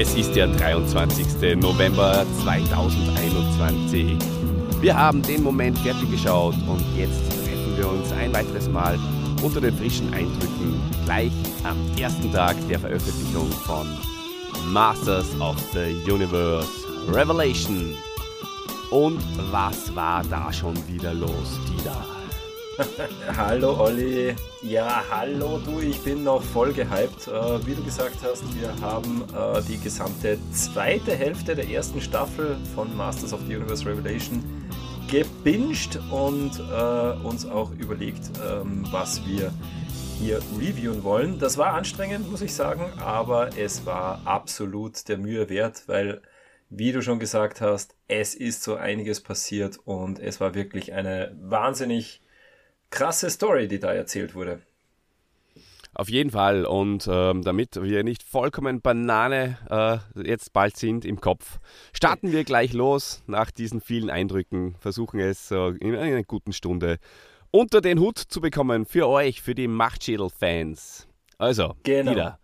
Es ist der 23. November 2021. Wir haben den Moment fertig geschaut und jetzt treffen wir uns ein weiteres Mal unter den frischen Eindrücken gleich am ersten Tag der Veröffentlichung von Masters of the Universe Revelation. Und was war da schon wieder los, Dieter? hallo Olli. Ja, hallo du, ich bin noch voll gehypt. Äh, wie du gesagt hast, wir haben äh, die gesamte zweite Hälfte der ersten Staffel von Masters of the Universe Revelation gebinged und äh, uns auch überlegt, ähm, was wir hier reviewen wollen. Das war anstrengend, muss ich sagen, aber es war absolut der Mühe wert, weil, wie du schon gesagt hast, es ist so einiges passiert und es war wirklich eine wahnsinnig krasse Story, die da erzählt wurde. Auf jeden Fall. Und ähm, damit wir nicht vollkommen Banane äh, jetzt bald sind im Kopf, starten wir gleich los nach diesen vielen Eindrücken, versuchen es äh, in einer guten Stunde unter den Hut zu bekommen für euch, für die Machtschädel-Fans. Also, genau.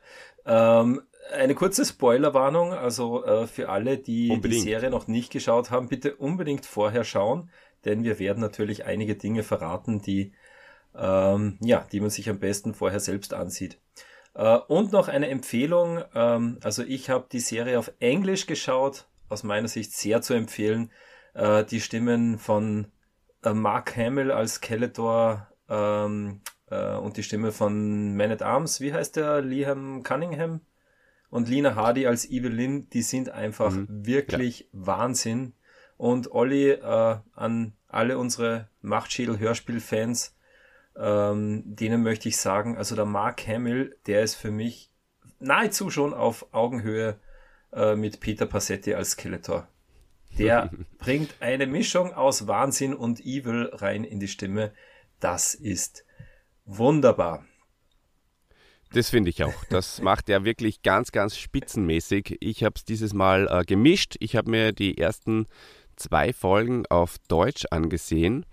Ähm, eine kurze Spoilerwarnung, also äh, für alle, die unbedingt. die Serie noch nicht geschaut haben, bitte unbedingt vorher schauen denn wir werden natürlich einige Dinge verraten, die, ähm, ja, die man sich am besten vorher selbst ansieht. Äh, und noch eine Empfehlung, ähm, also ich habe die Serie auf Englisch geschaut, aus meiner Sicht sehr zu empfehlen. Äh, die Stimmen von äh, Mark Hamill als Skeletor ähm, äh, und die Stimme von Man at Arms, wie heißt der? Liam Cunningham? Und Lina Hardy als Evelyn, die sind einfach mhm. wirklich ja. Wahnsinn. Und Olli, äh, an alle unsere Machtschädel-Hörspiel-Fans, ähm, denen möchte ich sagen, also der Mark Hamill, der ist für mich nahezu schon auf Augenhöhe äh, mit Peter Passetti als Skeletor. Der bringt eine Mischung aus Wahnsinn und Evil rein in die Stimme. Das ist wunderbar. Das finde ich auch. Das macht er wirklich ganz, ganz spitzenmäßig. Ich habe es dieses Mal äh, gemischt. Ich habe mir die ersten zwei Folgen auf Deutsch angesehen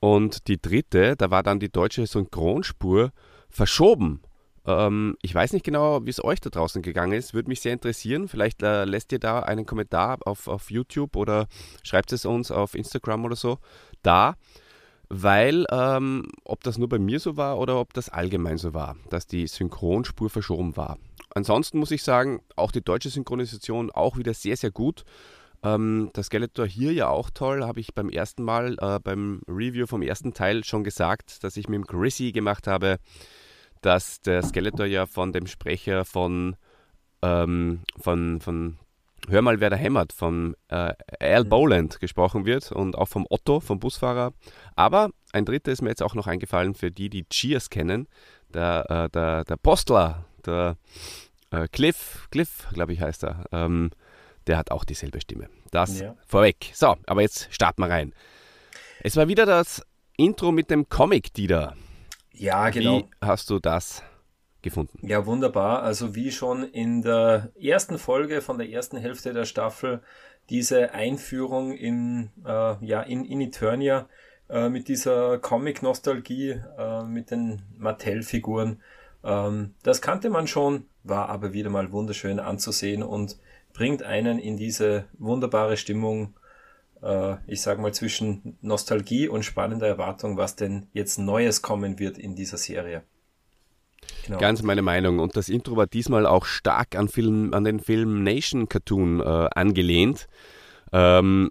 und die dritte, da war dann die deutsche Synchronspur verschoben. Ähm, ich weiß nicht genau, wie es euch da draußen gegangen ist. Würde mich sehr interessieren. Vielleicht äh, lässt ihr da einen Kommentar auf, auf YouTube oder schreibt es uns auf Instagram oder so da, weil ähm, ob das nur bei mir so war oder ob das allgemein so war, dass die Synchronspur verschoben war. Ansonsten muss ich sagen, auch die deutsche Synchronisation auch wieder sehr, sehr gut. Ähm, der Skeletor hier ja auch toll, habe ich beim ersten Mal, äh, beim Review vom ersten Teil schon gesagt, dass ich mit dem Chrissy gemacht habe, dass der Skeletor ja von dem Sprecher von, ähm, von, von Hör mal, wer da hämmert, von äh, Al mhm. Boland gesprochen wird und auch vom Otto, vom Busfahrer. Aber ein dritter ist mir jetzt auch noch eingefallen für die, die Cheers kennen. Der, äh, der, der Postler, der äh, Cliff, Cliff, glaube ich, heißt er. Ähm, der hat auch dieselbe Stimme. Das ja. vorweg. So, aber jetzt starten wir rein. Es war wieder das Intro mit dem Comic, Dieter. Ja, genau. Wie hast du das gefunden? Ja, wunderbar. Also wie schon in der ersten Folge von der ersten Hälfte der Staffel diese Einführung in, äh, ja, in, in Eternia äh, mit dieser Comic-Nostalgie, äh, mit den Mattel-Figuren. Ähm, das kannte man schon, war aber wieder mal wunderschön anzusehen und bringt einen in diese wunderbare Stimmung, äh, ich sag mal zwischen Nostalgie und spannender Erwartung, was denn jetzt Neues kommen wird in dieser Serie. Genau. Ganz meine Meinung. Und das Intro war diesmal auch stark an, Film, an den Film Nation Cartoon äh, angelehnt. Ähm,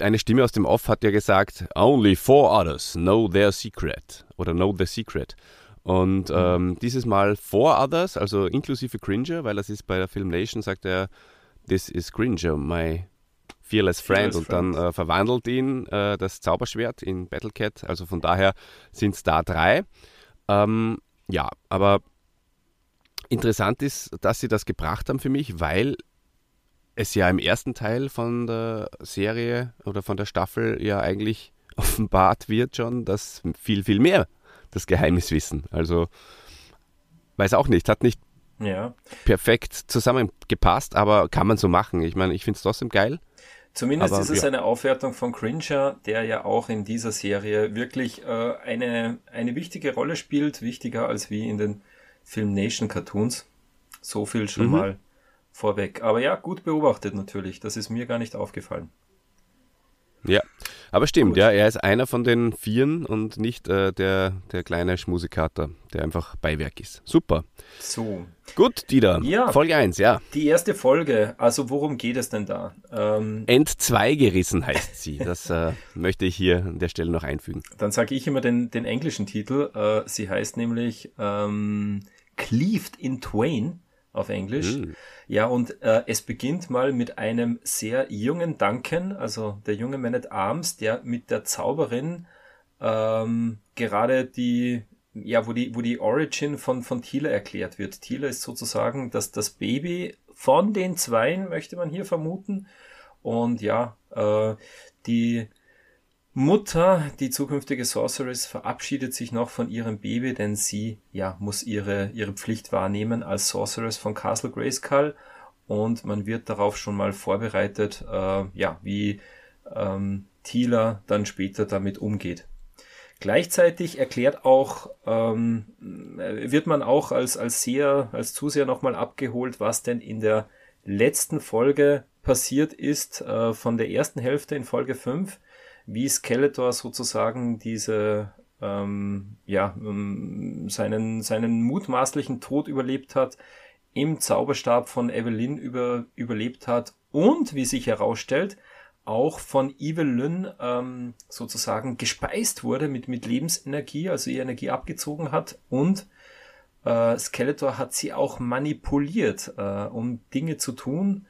eine Stimme aus dem Off hat ja gesagt, Only four others know their secret oder know the secret. Und ähm, dieses Mal Four Others, also inklusive Cringer, weil das ist bei der Film Nation, sagt er, This is Cringer, my fearless friend. Fearless und friend. dann äh, verwandelt ihn äh, das Zauberschwert in Battlecat. Also von daher sind es da drei. Ähm, ja, aber interessant ist, dass sie das gebracht haben für mich, weil es ja im ersten Teil von der Serie oder von der Staffel ja eigentlich offenbart wird schon, dass viel, viel mehr das Geheimnis wissen. Also weiß auch nicht, hat nicht ja. perfekt zusammengepasst, aber kann man so machen. Ich meine, ich finde es trotzdem geil. Zumindest aber, ist es ja. eine Aufwertung von Cringer, der ja auch in dieser Serie wirklich äh, eine, eine wichtige Rolle spielt, wichtiger als wie in den Film Nation Cartoons. So viel schon mhm. mal vorweg. Aber ja, gut beobachtet natürlich. Das ist mir gar nicht aufgefallen. Ja, aber stimmt, ja, er ist einer von den Vieren und nicht äh, der, der kleine Schmusikater, der einfach Beiwerk ist. Super. So. Gut, Dieter. Ja. Folge 1, ja. Die erste Folge, also worum geht es denn da? Ähm, Entzwei gerissen heißt sie. Das äh, möchte ich hier an der Stelle noch einfügen. Dann sage ich immer den, den englischen Titel. Äh, sie heißt nämlich ähm, Cleaved in Twain auf Englisch. Mm. Ja, und äh, es beginnt mal mit einem sehr jungen Duncan, also der junge Man at Arms, der mit der Zauberin ähm, gerade die, ja, wo die, wo die Origin von, von Tila erklärt wird. Tila ist sozusagen das, das Baby von den Zweien, möchte man hier vermuten. Und ja, äh, die Mutter, die zukünftige Sorceress, verabschiedet sich noch von ihrem Baby, denn sie ja muss ihre ihre Pflicht wahrnehmen als Sorceress von Castle Grayskull und man wird darauf schon mal vorbereitet, äh, ja wie ähm, Tila dann später damit umgeht. Gleichzeitig erklärt auch, ähm, wird man auch als, als Seher, als Zuseher nochmal abgeholt, was denn in der letzten Folge passiert ist, äh, von der ersten Hälfte in Folge 5 wie Skeletor sozusagen diese ähm, ja, ähm, seinen, seinen mutmaßlichen Tod überlebt hat, im Zauberstab von Evelyn über, überlebt hat und, wie sich herausstellt, auch von Evelyn ähm, sozusagen gespeist wurde mit, mit Lebensenergie, also ihr Energie abgezogen hat und äh, Skeletor hat sie auch manipuliert, äh, um Dinge zu tun,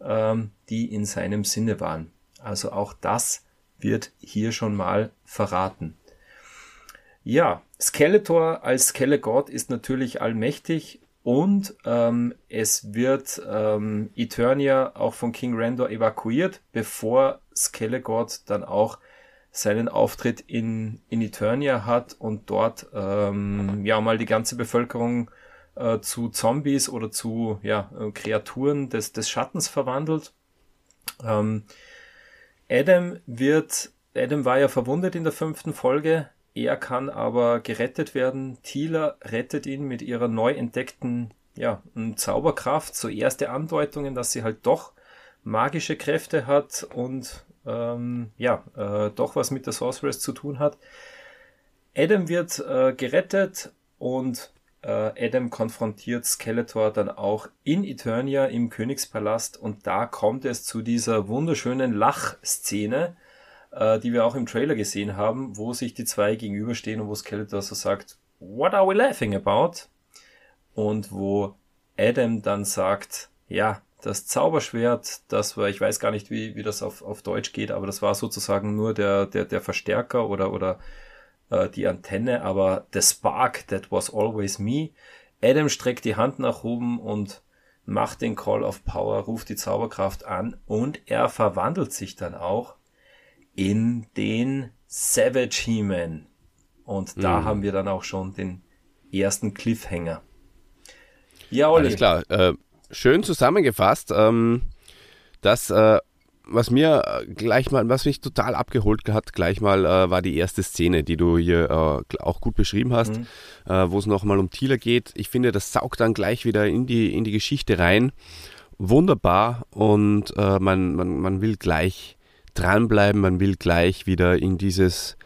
ähm, die in seinem Sinne waren. Also auch das wird hier schon mal verraten. Ja, Skeletor als Skelegod ist natürlich allmächtig und ähm, es wird ähm, Eternia auch von King Randor evakuiert, bevor Skelegod dann auch seinen Auftritt in, in Eternia hat und dort ähm, ja mal die ganze Bevölkerung äh, zu Zombies oder zu ja, äh, Kreaturen des, des Schattens verwandelt. Ähm, Adam wird, Adam war ja verwundet in der fünften Folge. Er kann aber gerettet werden. Tila rettet ihn mit ihrer neu entdeckten ja, Zauberkraft. So erste Andeutungen, dass sie halt doch magische Kräfte hat und ähm, ja, äh, doch was mit der Sorceress zu tun hat. Adam wird äh, gerettet und Adam konfrontiert Skeletor dann auch in Eternia im Königspalast und da kommt es zu dieser wunderschönen Lachszene, äh, die wir auch im Trailer gesehen haben, wo sich die zwei gegenüberstehen und wo Skeletor so sagt, What are we laughing about? Und wo Adam dann sagt, ja, das Zauberschwert, das war, ich weiß gar nicht, wie, wie das auf, auf Deutsch geht, aber das war sozusagen nur der, der, der Verstärker oder, oder äh, die Antenne, aber the spark that was always me. Adam streckt die Hand nach oben und macht den Call of Power, ruft die Zauberkraft an und er verwandelt sich dann auch in den Savage He-Man. Und da mhm. haben wir dann auch schon den ersten Cliffhanger. Ja, Olli. Alles klar. Äh, schön zusammengefasst. Ähm, das äh, was mir äh, gleich mal, was mich total abgeholt hat, gleich mal äh, war die erste Szene, die du hier äh, auch gut beschrieben hast, mhm. äh, wo es nochmal um Thieler geht. Ich finde, das saugt dann gleich wieder in die, in die Geschichte rein. Wunderbar und äh, man, man, man will gleich dranbleiben, man will gleich wieder in dieses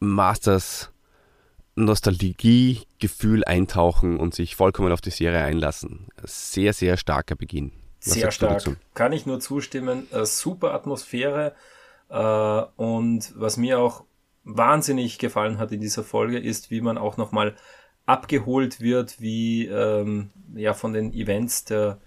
Masters Nostalgie-Gefühl eintauchen und sich vollkommen auf die Serie einlassen. Sehr, sehr starker Beginn. Sehr stark. Kann ich nur zustimmen. Äh, super Atmosphäre. Äh, und was mir auch wahnsinnig gefallen hat in dieser Folge, ist, wie man auch nochmal abgeholt wird, wie ähm, ja von den Events der,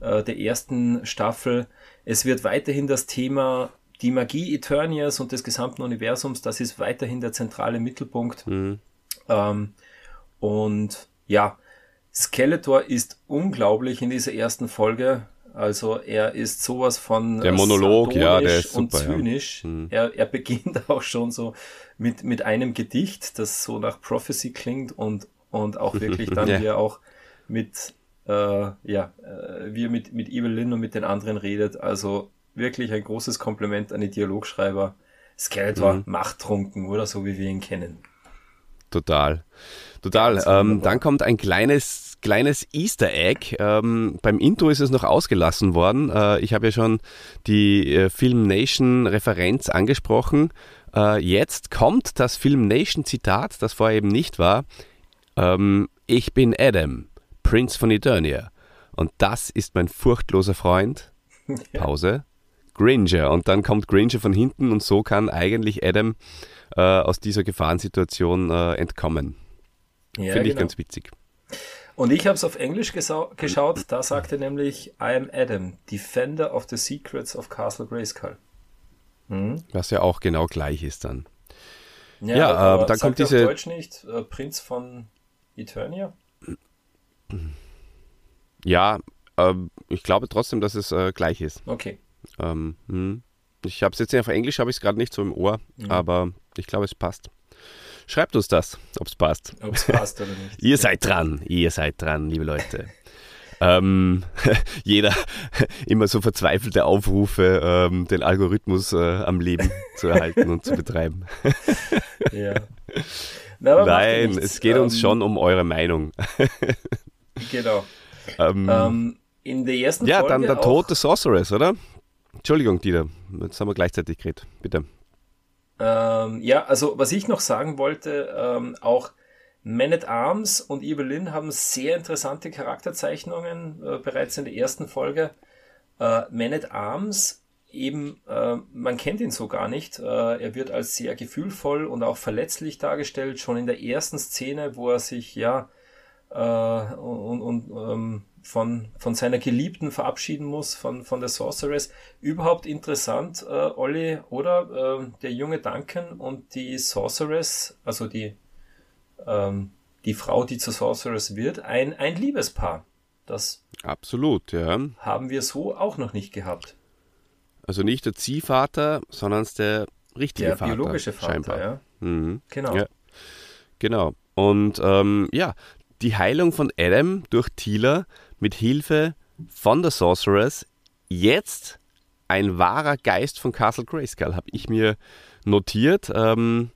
äh, der ersten Staffel. Es wird weiterhin das Thema die Magie Eternias und des gesamten Universums, das ist weiterhin der zentrale Mittelpunkt. Mhm. Ähm, und ja, Skeletor ist unglaublich in dieser ersten Folge. Also er ist sowas von der Monolog, ja, der ist und zynisch. Ja. Mhm. Er, er beginnt auch schon so mit, mit einem Gedicht, das so nach Prophecy klingt und, und auch wirklich dann, ja. auch mit, äh, ja, äh, wie er mit, mit Evelyn und mit den anderen redet. Also wirklich ein großes Kompliment an die Dialogschreiber. Skeletor mhm. machttrunken, oder so wie wir ihn kennen. Total. Total. Ähm, dann kommt ein kleines kleines Easter Egg. Ähm, beim Intro ist es noch ausgelassen worden. Äh, ich habe ja schon die äh, Film Nation Referenz angesprochen. Äh, jetzt kommt das Film Nation Zitat, das vorher eben nicht war. Ähm, ich bin Adam, Prince von Eternia. Und das ist mein furchtloser Freund. Pause. Granger. Und dann kommt Granger von hinten und so kann eigentlich Adam äh, aus dieser Gefahrensituation äh, entkommen. Ja, Finde ich genau. ganz witzig. Und ich habe es auf Englisch geschaut, da sagte nämlich I am Adam, Defender of the Secrets of Castle Grayskull. Hm? Was ja auch genau gleich ist dann. Ja, ja aber dann kommt diese. Auf Deutsch nicht äh, Prinz von Eternia? Ja, äh, ich glaube trotzdem, dass es äh, gleich ist. Okay. Ähm, hm. Ich habe es jetzt auf Englisch, habe ich es gerade nicht so im Ohr, mhm. aber ich glaube, es passt. Schreibt uns das, ob es passt. Ob es passt oder nicht. ihr seid dran, ihr seid dran, liebe Leute. ähm, jeder immer so verzweifelte Aufrufe, ähm, den Algorithmus äh, am Leben zu erhalten und zu betreiben. ja. Na, Nein, es geht uns ähm, schon um eure Meinung. genau. Ähm, ähm, in der ersten ja, Folge. Ja, dann der Tod des Sorceress, oder? Entschuldigung, Dieter, jetzt haben wir gleichzeitig geredet. Bitte. Ähm, ja, also was ich noch sagen wollte, ähm, auch Man at Arms und Evelyn haben sehr interessante Charakterzeichnungen äh, bereits in der ersten Folge. Äh, Man at Arms eben, äh, man kennt ihn so gar nicht. Äh, er wird als sehr gefühlvoll und auch verletzlich dargestellt, schon in der ersten Szene, wo er sich ja äh, und, und ähm, von, von seiner Geliebten verabschieden muss, von, von der Sorceress. Überhaupt interessant, äh, Olli, oder? Äh, der junge Duncan und die Sorceress, also die, ähm, die Frau, die zur Sorceress wird, ein, ein Liebespaar. Das Absolut, ja. haben wir so auch noch nicht gehabt. Also nicht der Ziehvater, sondern der richtige der Vater. Der biologische Vater, scheinbar. ja. Mhm. Genau. Ja. Genau. Und ähm, ja, die Heilung von Adam durch Tila mit Hilfe von der Sorceress jetzt ein wahrer Geist von Castle Grayskull, habe ich mir notiert. Ähm,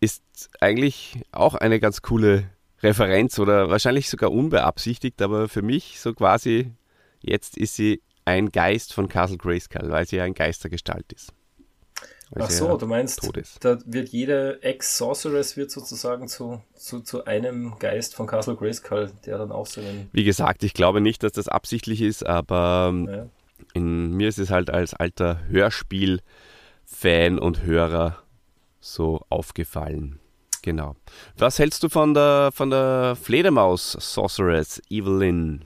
ist eigentlich auch eine ganz coole Referenz oder wahrscheinlich sogar unbeabsichtigt, aber für mich so quasi, jetzt ist sie ein Geist von Castle Grayskull, weil sie ja ein Geistergestalt ist. Ach so, du meinst, da wird jede Ex-Sorceress wird sozusagen zu, zu, zu einem Geist von Castle Grayskull, der dann auch so einen... Wie gesagt, ich glaube nicht, dass das absichtlich ist, aber ähm, ja. in mir ist es halt als alter Hörspiel-Fan und Hörer so aufgefallen. Genau. Was hältst du von der, von der Fledermaus-Sorceress Evelyn?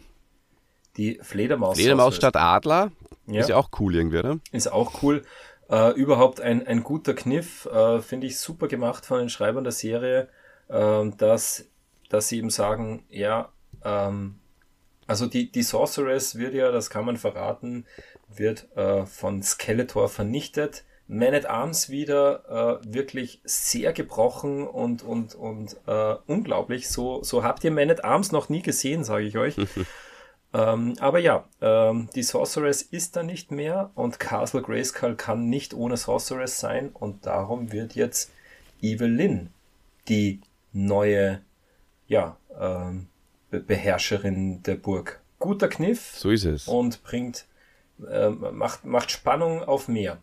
Die Fledermaus. Fledermaus statt Adler. Ja. Ist ja auch cool irgendwie, oder? Ist auch cool. Äh, überhaupt ein, ein guter Kniff, äh, finde ich super gemacht von den Schreibern der Serie, äh, dass, dass sie eben sagen, ja, ähm, also die, die Sorceress wird ja, das kann man verraten, wird äh, von Skeletor vernichtet. Man at Arms wieder äh, wirklich sehr gebrochen und, und, und äh, unglaublich. So, so habt ihr Man at Arms noch nie gesehen, sage ich euch. Ähm, aber ja, ähm, die Sorceress ist da nicht mehr und Castle Grayskull kann nicht ohne Sorceress sein und darum wird jetzt Evelyn die neue ja, ähm, Be Beherrscherin der Burg. Guter Kniff. So ist es. Und bringt, äh, macht, macht Spannung auf mehr.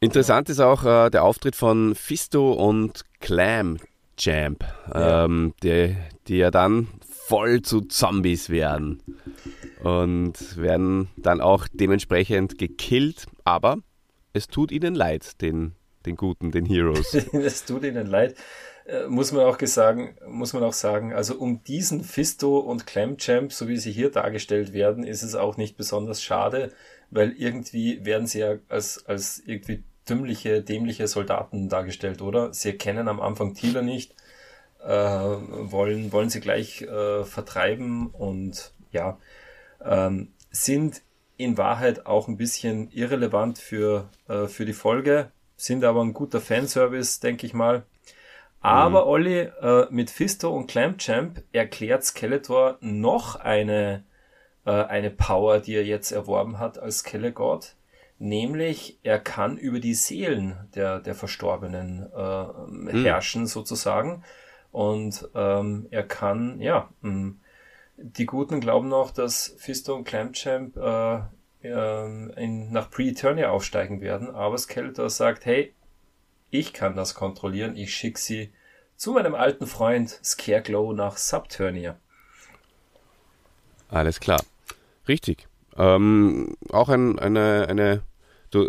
Interessant ist auch äh, der Auftritt von Fisto und Clam Champ, ja. ähm, die, die ja dann voll zu Zombies werden und werden dann auch dementsprechend gekillt, aber es tut ihnen leid, den, den Guten, den Heroes. es tut ihnen leid. Äh, muss man auch sagen, muss man auch sagen, also um diesen Fisto und Clamchamp, so wie sie hier dargestellt werden, ist es auch nicht besonders schade, weil irgendwie werden sie ja als, als irgendwie dümmliche, dämliche Soldaten dargestellt, oder? Sie erkennen am Anfang Thieler nicht, äh, wollen, wollen sie gleich äh, vertreiben und ja, ähm, sind in Wahrheit auch ein bisschen irrelevant für, äh, für die Folge, sind aber ein guter Fanservice, denke ich mal. Aber mhm. Olli, äh, mit Fisto und Clampchamp erklärt Skeletor noch eine, äh, eine Power, die er jetzt erworben hat als Skelegod. Nämlich, er kann über die Seelen der, der Verstorbenen äh, mhm. herrschen, sozusagen. Und ähm, er kann, ja, mm, die Guten glauben noch, dass Fisto und Clamchamp äh, äh, in, nach Pre-Eternia aufsteigen werden, aber Skeletor sagt, hey, ich kann das kontrollieren, ich schicke sie zu meinem alten Freund Scareglow nach Subturnia. Alles klar. Richtig. Ähm, auch ein, eine, eine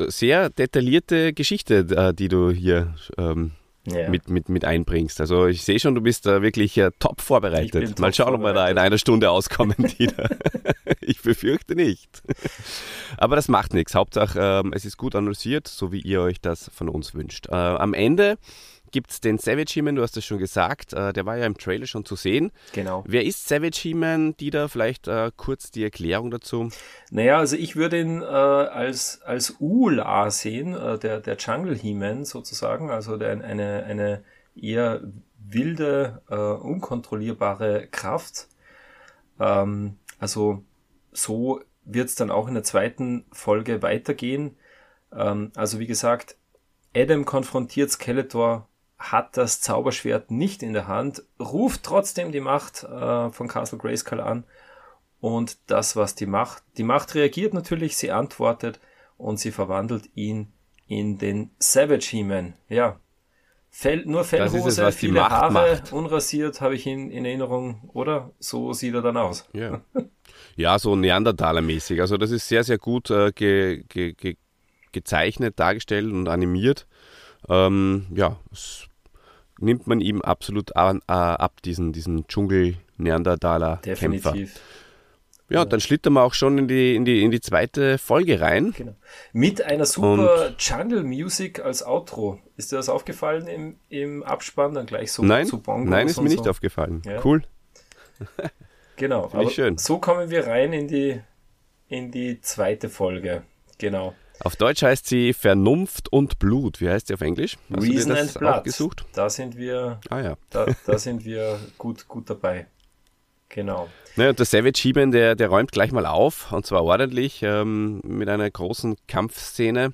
sehr detaillierte Geschichte, äh, die du hier ähm, ja. mit, mit, mit einbringst. Also ich sehe schon, du bist da wirklich äh, top vorbereitet. Mal schauen, ob wir da in einer Stunde auskommen wieder. ich befürchte nicht. Aber das macht nichts. Hauptsache, ähm, es ist gut analysiert, so wie ihr euch das von uns wünscht. Äh, am Ende gibt es den Savage He-Man, du hast es schon gesagt, äh, der war ja im Trailer schon zu sehen. Genau. Wer ist Savage He-Man? Dieter, vielleicht äh, kurz die Erklärung dazu. Naja, also ich würde ihn äh, als, als Ula sehen, äh, der, der Jungle He-Man sozusagen, also der, eine, eine eher wilde, äh, unkontrollierbare Kraft. Ähm, also so wird es dann auch in der zweiten Folge weitergehen. Ähm, also wie gesagt, Adam konfrontiert Skeletor hat das Zauberschwert nicht in der Hand, ruft trotzdem die Macht äh, von Castle Grayskull an und das, was die Macht, die Macht reagiert natürlich, sie antwortet und sie verwandelt ihn in den Savage He-Man. Ja, Fell, nur Fellhose, es, viele Haare, macht. unrasiert, habe ich ihn in Erinnerung, oder? So sieht er dann aus. Ja, ja so Neandertaler-mäßig. Also das ist sehr, sehr gut äh, ge, ge, ge, gezeichnet, dargestellt und animiert. Ähm, ja, es nimmt man ihm absolut an, äh, ab, diesen, diesen Dschungel-Neandertaler-Kämpfer. Ja, dann schlittern wir auch schon in die, in die, in die zweite Folge rein. Genau. Mit einer super Und Jungle Music als Outro. Ist dir das aufgefallen im, im Abspann? Dann gleich so nein, zu Bongos Nein, ist mir so. nicht aufgefallen. Ja. Cool. genau. Schön. So kommen wir rein in die, in die zweite Folge. Genau. Auf Deutsch heißt sie Vernunft und Blut. Wie heißt sie auf Englisch? Hast Reason and Blood. Gesucht? Da sind wir, ah, ja. da, da sind wir gut, gut dabei. Genau. Ne, und der Savage He-Man, der, der räumt gleich mal auf und zwar ordentlich ähm, mit einer großen Kampfszene.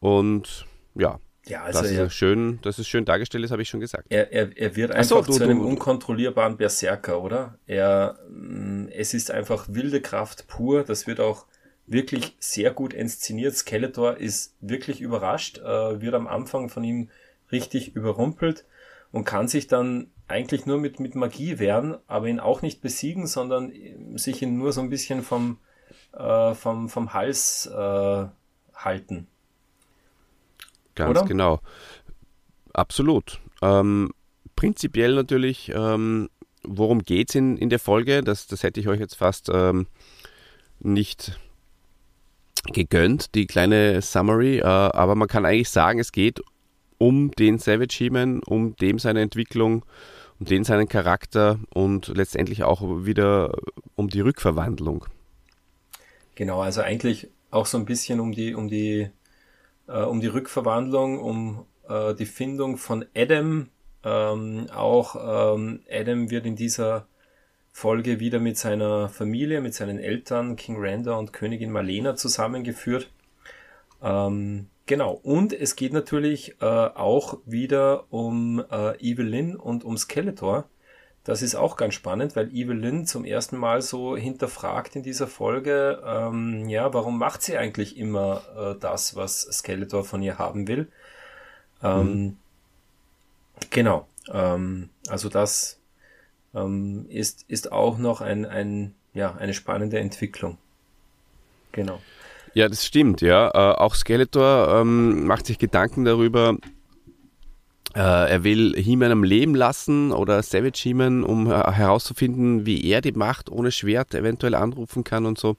Und ja, ja also das, er, ist schön, dass es schön dargestellt ist, habe ich schon gesagt. Er, er, er wird einfach so, du, zu einem du, unkontrollierbaren Berserker, oder? Er, mm, es ist einfach wilde Kraft pur. Das wird auch wirklich sehr gut inszeniert. Skeletor ist wirklich überrascht, äh, wird am Anfang von ihm richtig überrumpelt und kann sich dann eigentlich nur mit, mit Magie wehren, aber ihn auch nicht besiegen, sondern sich ihn nur so ein bisschen vom, äh, vom, vom Hals äh, halten. Ganz Oder? genau. Absolut. Ähm, prinzipiell natürlich, ähm, worum geht's in, in der Folge? Das, das hätte ich euch jetzt fast ähm, nicht gegönnt, die kleine Summary, äh, aber man kann eigentlich sagen, es geht um den Savage He-Man, um dem seine Entwicklung, um den seinen Charakter und letztendlich auch wieder um die Rückverwandlung. Genau, also eigentlich auch so ein bisschen um die, um die, äh, um die Rückverwandlung, um äh, die Findung von Adam. Ähm, auch ähm, Adam wird in dieser Folge wieder mit seiner Familie, mit seinen Eltern, King Randa und Königin Malena zusammengeführt. Ähm, genau, und es geht natürlich äh, auch wieder um äh, Evelyn und um Skeletor. Das ist auch ganz spannend, weil Evelyn zum ersten Mal so hinterfragt in dieser Folge, ähm, ja, warum macht sie eigentlich immer äh, das, was Skeletor von ihr haben will? Ähm, mhm. Genau, ähm, also das ähm, ist, ist auch noch ein, ein, ja, eine spannende Entwicklung. Genau. Ja, das stimmt, ja. Äh, auch Skeletor ähm, macht sich Gedanken darüber, äh, er will He-Man am Leben lassen oder Savage He-Man, um herauszufinden, wie er die Macht ohne Schwert eventuell anrufen kann und so.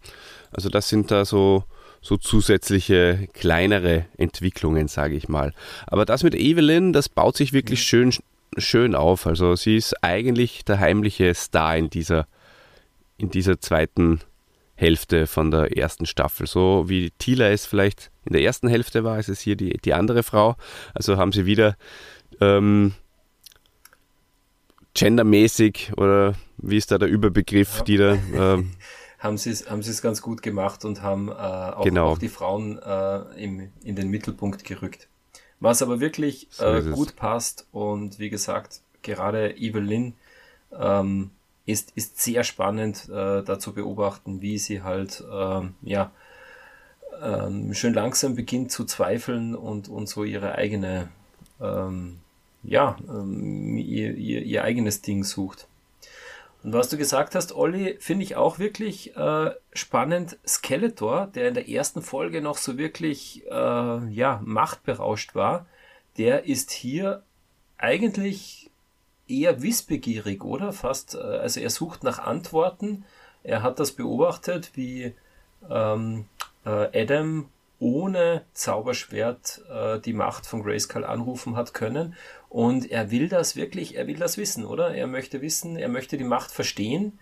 Also das sind da so, so zusätzliche kleinere Entwicklungen, sage ich mal. Aber das mit Evelyn, das baut sich wirklich schön schön auf. Also sie ist eigentlich der heimliche Star in dieser, in dieser zweiten Hälfte von der ersten Staffel. So wie Tila es vielleicht in der ersten Hälfte war, ist es hier die, die andere Frau. Also haben sie wieder ähm, gendermäßig oder wie ist da der Überbegriff, ja. die da. Ähm, haben sie es haben ganz gut gemacht und haben äh, auch, genau. auch, die Frauen äh, im, in den Mittelpunkt gerückt. Was aber wirklich äh, gut passt und wie gesagt, gerade Evelyn ähm, ist, ist sehr spannend äh, da zu beobachten, wie sie halt ähm, ja ähm, schön langsam beginnt zu zweifeln und, und so ihre eigene ähm, ja ähm, ihr, ihr, ihr eigenes Ding sucht. Und was du gesagt hast, Olli, finde ich auch wirklich äh, spannend. Skeletor, der in der ersten Folge noch so wirklich äh, ja, machtberauscht war, der ist hier eigentlich eher wissbegierig, oder? Fast, äh, also er sucht nach Antworten. Er hat das beobachtet, wie ähm, äh, Adam ohne Zauberschwert äh, die Macht von Grayskull anrufen hat können. Und er will das wirklich, er will das wissen, oder? Er möchte wissen, er möchte die Macht verstehen.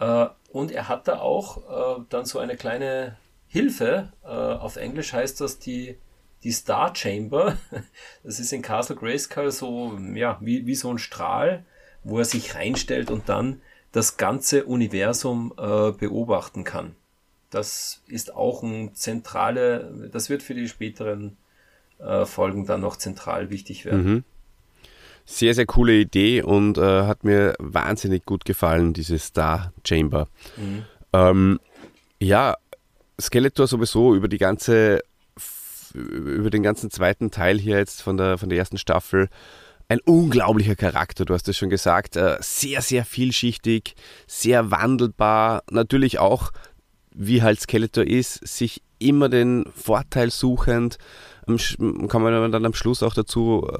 Äh, und er hat da auch äh, dann so eine kleine Hilfe. Äh, auf Englisch heißt das die, die Star Chamber. Das ist in Castle Grayskull so, ja, wie, wie so ein Strahl, wo er sich reinstellt und dann das ganze Universum beobachten kann das ist auch ein zentrale, das wird für die späteren Folgen dann noch zentral wichtig werden. Mhm. Sehr, sehr coole Idee und äh, hat mir wahnsinnig gut gefallen, diese Star Chamber. Mhm. Ähm, ja, Skeletor sowieso über die ganze, über den ganzen zweiten Teil hier jetzt von der, von der ersten Staffel ein unglaublicher Charakter, du hast es schon gesagt, äh, sehr, sehr vielschichtig, sehr wandelbar, natürlich auch wie halt Skeletor ist, sich immer den Vorteil suchend, kann man dann am Schluss auch dazu, äh,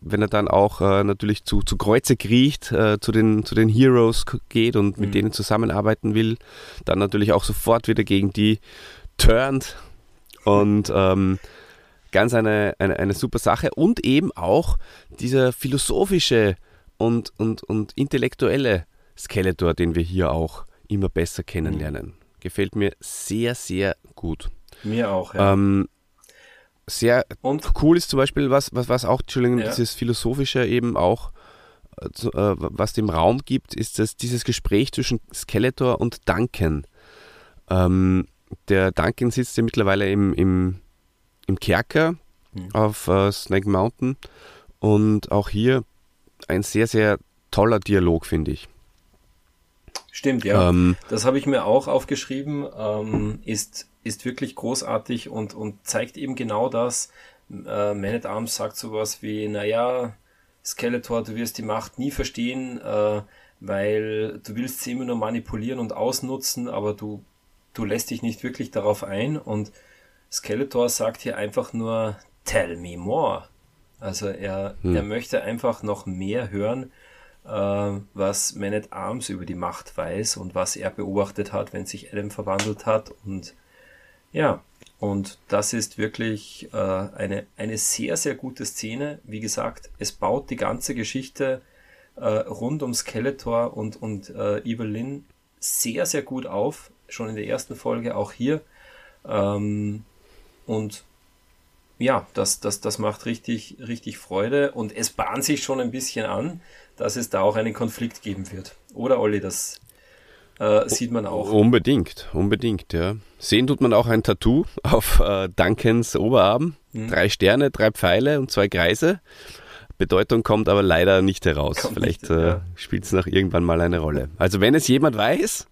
wenn er dann auch äh, natürlich zu, zu Kreuze kriecht, äh, zu, den, zu den Heroes geht und mit mhm. denen zusammenarbeiten will, dann natürlich auch sofort wieder gegen die turnt und ähm, ganz eine, eine, eine super Sache und eben auch dieser philosophische und, und, und intellektuelle Skeletor, den wir hier auch immer besser kennenlernen. Gefällt mir sehr, sehr gut. Mir auch, ja. Ähm, sehr und? cool ist zum Beispiel, was, was, was auch, Entschuldigung, ja. dieses Philosophische eben auch, äh, was dem Raum gibt, ist das, dieses Gespräch zwischen Skeletor und Duncan. Ähm, der Duncan sitzt ja mittlerweile im, im, im Kerker mhm. auf äh, Snake Mountain und auch hier ein sehr, sehr toller Dialog, finde ich. Stimmt, ja. Ähm, das habe ich mir auch aufgeschrieben. Ähm, ist, ist wirklich großartig und, und zeigt eben genau das. Äh, Man at Arms sagt sowas wie, naja, Skeletor, du wirst die Macht nie verstehen, äh, weil du willst sie immer nur manipulieren und ausnutzen, aber du, du lässt dich nicht wirklich darauf ein. Und Skeletor sagt hier einfach nur, tell me more. Also er, hm. er möchte einfach noch mehr hören äh, was Man at Arms über die Macht weiß und was er beobachtet hat, wenn sich Adam verwandelt hat. Und ja, und das ist wirklich äh, eine, eine sehr, sehr gute Szene. Wie gesagt, es baut die ganze Geschichte äh, rund um Skeletor und, und äh, Evelyn sehr, sehr gut auf. Schon in der ersten Folge, auch hier. Ähm, und ja, das, das, das macht richtig, richtig Freude und es bahnt sich schon ein bisschen an, dass es da auch einen Konflikt geben wird. Oder Olli, das äh, sieht man auch. Unbedingt, unbedingt, ja. Sehen tut man auch ein Tattoo auf äh, Duncans Oberarm. Hm. Drei Sterne, drei Pfeile und zwei Kreise. Bedeutung kommt aber leider nicht heraus. Kommt Vielleicht äh, ja. spielt es noch irgendwann mal eine Rolle. Also wenn es jemand weiß,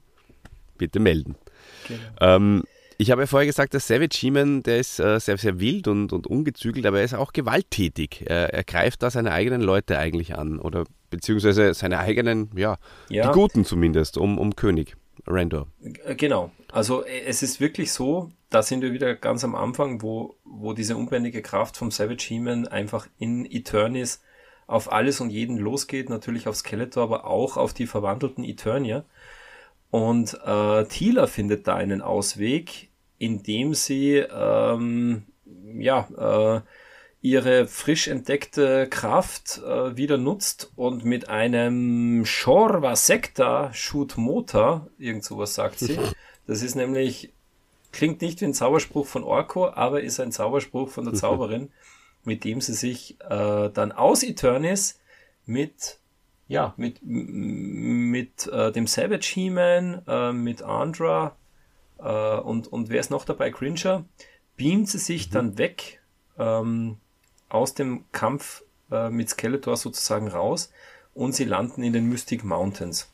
bitte melden. Genau. Ähm, ich habe ja vorher gesagt, der Savage He-Man, der ist äh, sehr, sehr wild und, und ungezügelt, aber er ist auch gewalttätig. Er, er greift da seine eigenen Leute eigentlich an oder beziehungsweise seine eigenen, ja, ja. die Guten zumindest, um, um König Randor. Äh, genau. Also äh, es ist wirklich so, da sind wir wieder ganz am Anfang, wo, wo diese unbändige Kraft vom Savage He-Man einfach in Eternis auf alles und jeden losgeht, natürlich auf Skeletor, aber auch auf die verwandelten Eternier. Und äh, Thieler findet da einen Ausweg, indem sie ähm, ja äh, ihre frisch entdeckte Kraft äh, wieder nutzt und mit einem Shorva Sekta Shoot Motor, irgend sowas sagt sie. Das ist nämlich, klingt nicht wie ein Zauberspruch von Orko, aber ist ein Zauberspruch von der Zauberin, mit dem sie sich äh, dann aus Eternis mit ja, mit, mit äh, dem Savage He-Man, äh, mit Andra äh, und, und wer ist noch dabei? Cringer, beamt sie sich mhm. dann weg ähm, aus dem Kampf äh, mit Skeletor sozusagen raus und sie landen in den Mystic Mountains.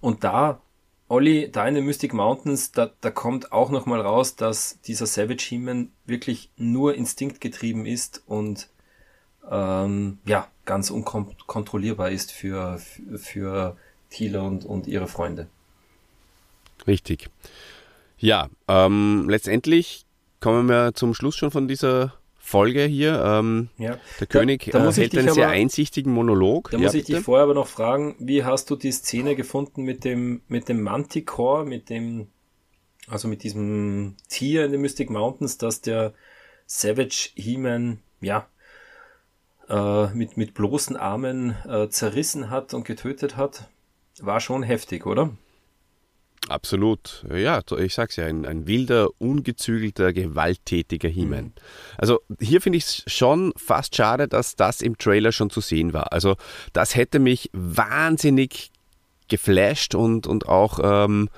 Und da, Olli, da in den Mystic Mountains, da, da kommt auch nochmal raus, dass dieser Savage He-Man wirklich nur instinktgetrieben ist und ähm, ja, ganz unkontrollierbar ist für, für, für Thiele und, und ihre Freunde. Richtig. Ja, ähm, letztendlich kommen wir zum Schluss schon von dieser Folge hier. Ähm, ja. Der König da, da äh, hält einen aber, sehr einsichtigen Monolog. Da ja, muss ich bitte? dich vorher aber noch fragen, wie hast du die Szene gefunden mit dem, mit dem Manticore, mit dem, also mit diesem Tier in den Mystic Mountains, dass der Savage He-Man, ja, äh, mit, mit bloßen Armen äh, zerrissen hat und getötet hat? War schon heftig, oder? Absolut. Ja, ich sag's ja, ein, ein wilder, ungezügelter, gewalttätiger He-Man. Mhm. Also hier finde ich es schon fast schade, dass das im Trailer schon zu sehen war. Also das hätte mich wahnsinnig geflasht und, und auch ähm,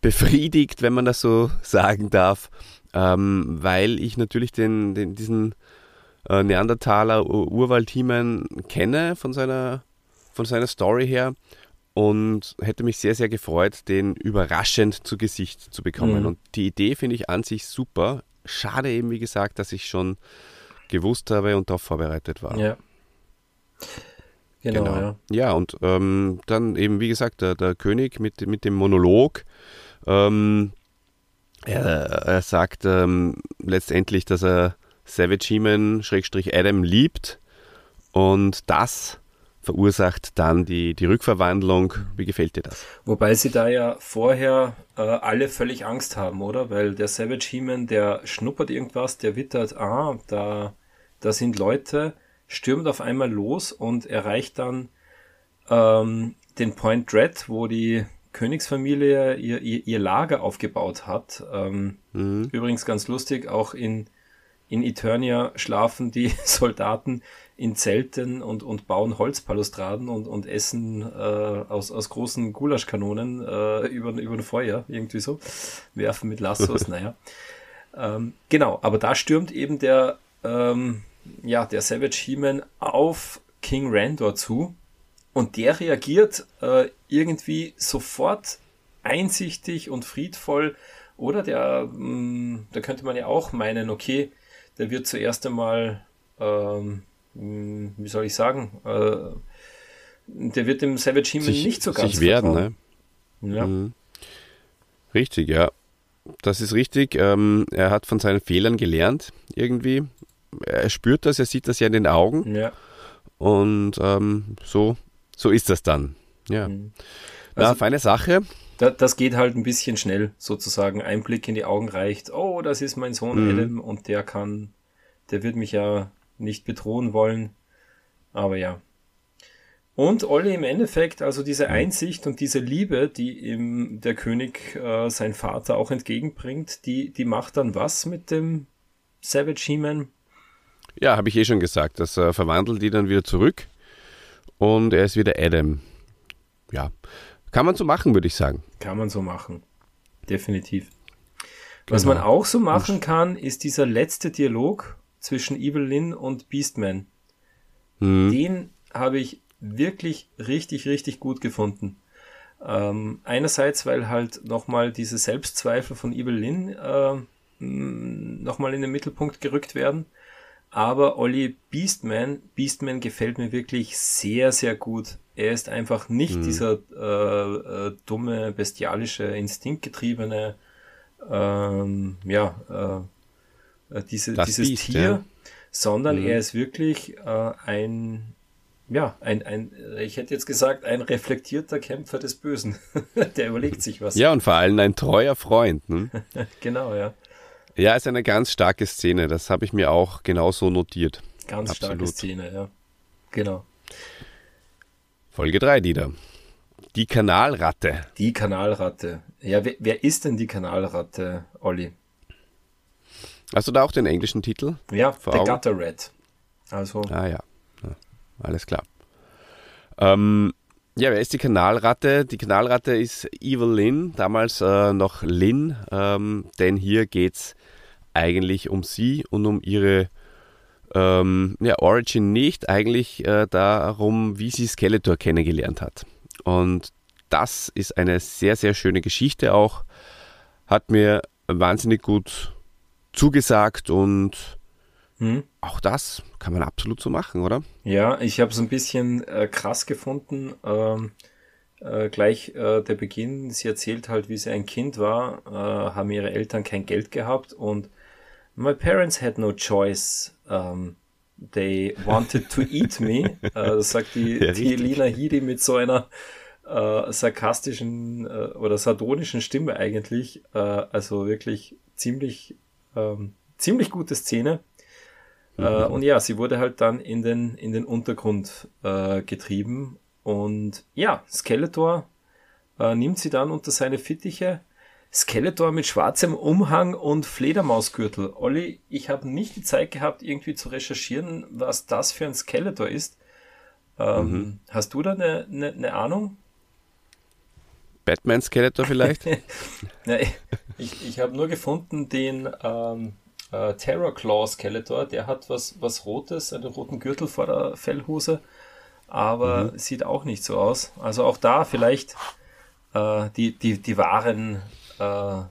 befriedigt, wenn man das so sagen darf, ähm, weil ich natürlich den, den, diesen äh, Neandertaler Urwald-He-Man kenne von seiner, von seiner Story her und hätte mich sehr, sehr gefreut, den überraschend zu Gesicht zu bekommen. Mhm. Und die Idee finde ich an sich super. Schade eben, wie gesagt, dass ich schon gewusst habe und darauf vorbereitet war. Ja. Genau, genau. Ja. ja, und ähm, dann eben, wie gesagt, der, der König mit, mit dem Monolog. Ähm, er, er, sagt ähm, letztendlich, dass er Savage He-Man Adam liebt und das verursacht dann die, die Rückverwandlung. Wie gefällt dir das? Wobei sie da ja vorher äh, alle völlig Angst haben, oder? Weil der Savage He-Man, der schnuppert irgendwas, der wittert, ah, da, da sind Leute, stürmt auf einmal los und erreicht dann ähm, den Point Dread, wo die Königsfamilie ihr, ihr, ihr Lager aufgebaut hat. Ähm, mhm. Übrigens ganz lustig, auch in, in Eternia schlafen die Soldaten in Zelten und, und bauen Holzpalustraden und, und essen äh, aus, aus großen Gulaschkanonen äh, über, über ein Feuer, irgendwie so. Werfen mit Lassos, naja. Ähm, genau, aber da stürmt eben der, ähm, ja, der Savage He-Man auf King Randor zu und der reagiert äh, irgendwie sofort einsichtig und friedvoll. Oder der, mh, mm, da könnte man ja auch meinen, okay, der wird zuerst einmal ähm, hm, wie soll ich sagen, äh, der wird dem Savage Human nicht so ganz sich werden, ne? Ja. Mhm. Richtig, ja. Das ist richtig. Ähm, er hat von seinen Fehlern gelernt, irgendwie. Er spürt das, er sieht das ja in den Augen. Ja. Und ähm, so, so ist das dann. Ja. Mhm. Also, Na, feine Sache. Da, das geht halt ein bisschen schnell, sozusagen. Ein Blick in die Augen reicht. Oh, das ist mein Sohn mhm. Adam und der kann, der wird mich ja nicht bedrohen wollen. Aber ja. Und Olli im Endeffekt, also diese Einsicht und diese Liebe, die ihm der König, äh, sein Vater, auch entgegenbringt, die, die macht dann was mit dem Savage He-Man? Ja, habe ich eh schon gesagt. Das äh, verwandelt die dann wieder zurück und er ist wieder Adam. Ja, kann man so machen, würde ich sagen. Kann man so machen. Definitiv. Was genau. man auch so machen kann, ist dieser letzte Dialog, zwischen Evelyn und Beastman. Mhm. Den habe ich wirklich richtig, richtig gut gefunden. Ähm, einerseits, weil halt nochmal diese Selbstzweifel von Evelyn äh, nochmal in den Mittelpunkt gerückt werden. Aber Olli Beastman, Beastman gefällt mir wirklich sehr, sehr gut. Er ist einfach nicht mhm. dieser äh, äh, dumme, bestialische, instinktgetriebene, ähm, ja, äh, diese, dieses Biest, Tier, ja. sondern mhm. er ist wirklich äh, ein, ja, ein, ein, ich hätte jetzt gesagt, ein reflektierter Kämpfer des Bösen. Der überlegt sich was. Ja, und vor allem ein treuer Freund. Ne? genau, ja. Ja, ist eine ganz starke Szene. Das habe ich mir auch genauso notiert. Ganz Absolut. starke Szene, ja. Genau. Folge 3, Dieter. Die Kanalratte. Die Kanalratte. Ja, wer, wer ist denn die Kanalratte, Olli? Hast du da auch den englischen Titel? Ja, The Augen? Gutter Rat. Also. Ah ja. ja alles klar. Ähm, ja, wer ist die Kanalratte? Die Kanalratte ist Evil Lynn, damals äh, noch Lynn, ähm, denn hier geht es eigentlich um sie und um ihre ähm, ja, Origin nicht, eigentlich äh, darum, wie sie Skeletor kennengelernt hat. Und das ist eine sehr, sehr schöne Geschichte auch. Hat mir wahnsinnig gut zugesagt und hm. auch das kann man absolut so machen, oder? Ja, ich habe es ein bisschen äh, krass gefunden. Ähm, äh, gleich äh, der Beginn, sie erzählt halt, wie sie ein Kind war, äh, haben ihre Eltern kein Geld gehabt und my parents had no choice. Um, they wanted to eat me. äh, das sagt die, ja, die Lina Headey mit so einer äh, sarkastischen äh, oder sardonischen Stimme eigentlich. Äh, also wirklich ziemlich, ähm, ziemlich gute Szene. Mhm. Äh, und ja, sie wurde halt dann in den, in den Untergrund äh, getrieben. Und ja, Skeletor äh, nimmt sie dann unter seine Fittiche. Skeletor mit schwarzem Umhang und Fledermausgürtel. Olli, ich habe nicht die Zeit gehabt, irgendwie zu recherchieren, was das für ein Skeletor ist. Ähm, mhm. Hast du da eine, eine, eine Ahnung? Batman Skeletor vielleicht? ja, ich ich habe nur gefunden den ähm, äh, Terror Claw Skeletor, der hat was, was Rotes, einen roten Gürtel vor der Fellhose, aber mhm. sieht auch nicht so aus. Also auch da vielleicht äh, die, die, die wahren äh, äh,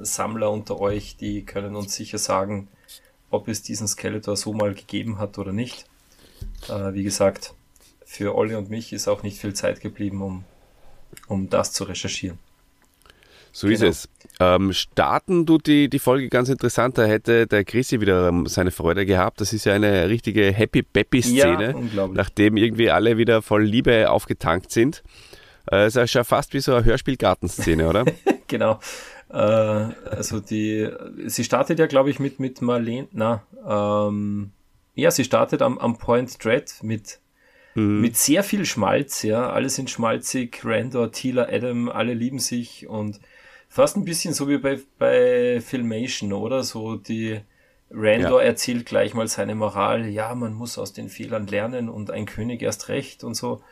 Sammler unter euch, die können uns sicher sagen, ob es diesen Skeletor so mal gegeben hat oder nicht. Äh, wie gesagt, für Olli und mich ist auch nicht viel Zeit geblieben, um um das zu recherchieren. So genau. ist es. Ähm, starten du die, die Folge ganz interessant, da hätte der Chrissy wieder ähm, seine Freude gehabt. Das ist ja eine richtige Happy-Peppy-Szene, ja, nachdem irgendwie alle wieder voll Liebe aufgetankt sind. Äh, ist ja schon fast wie so eine Hörspielgartenszene, oder? genau. Äh, also die, sie startet ja, glaube ich, mit, mit Marlene, na, ähm, ja, sie startet am, am Point Dread mit Mhm. Mit sehr viel Schmalz, ja. Alle sind schmalzig. Randor, Tila, Adam, alle lieben sich und fast ein bisschen so wie bei, bei Filmation, oder? So die Randor ja. erzählt gleich mal seine Moral. Ja, man muss aus den Fehlern lernen und ein König erst recht und so.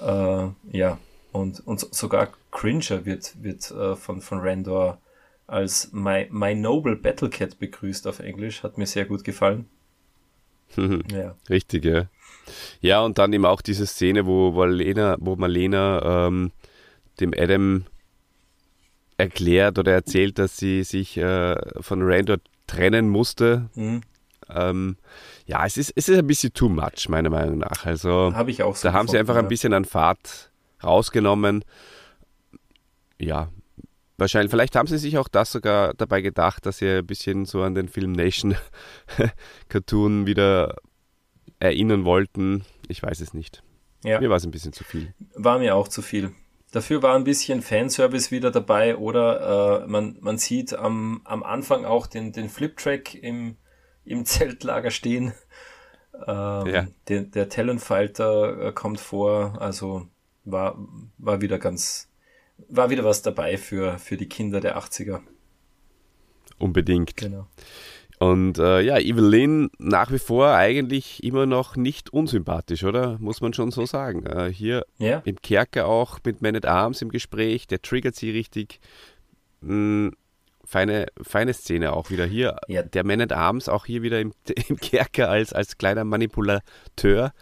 Äh, ja. Und, und sogar Cringer wird, wird äh, von, von Randor als My, My Noble Battlecat begrüßt auf Englisch. Hat mir sehr gut gefallen. ja. Richtig, ja. Ja, und dann eben auch diese Szene, wo Marlena, wo Marlena ähm, dem Adam erklärt oder erzählt, dass sie sich äh, von Randor trennen musste. Mhm. Ähm, ja, es ist, es ist ein bisschen too much, meiner Meinung nach. Also, Hab ich auch so da haben sie einfach ja. ein bisschen an Fahrt rausgenommen. Ja, wahrscheinlich, vielleicht haben sie sich auch das sogar dabei gedacht, dass sie ein bisschen so an den Film Nation Cartoon wieder erinnern wollten. Ich weiß es nicht. Ja. Mir war es ein bisschen zu viel. War mir auch zu viel. Dafür war ein bisschen Fanservice wieder dabei oder äh, man, man sieht am, am Anfang auch den, den Flip-Track im, im Zeltlager stehen. Ähm, ja. der, der Talonfalter äh, kommt vor, also war, war wieder ganz, war wieder was dabei für, für die Kinder der 80er. Unbedingt. Genau. Und äh, ja, Evelyn nach wie vor eigentlich immer noch nicht unsympathisch, oder? Muss man schon so sagen. Äh, hier ja. im Kerker auch mit Man at Arms im Gespräch, der triggert sie richtig. Mh, hm, feine, feine Szene auch wieder hier. Ja. Der Man at Arms auch hier wieder im, im Kerker als, als kleiner Manipulateur.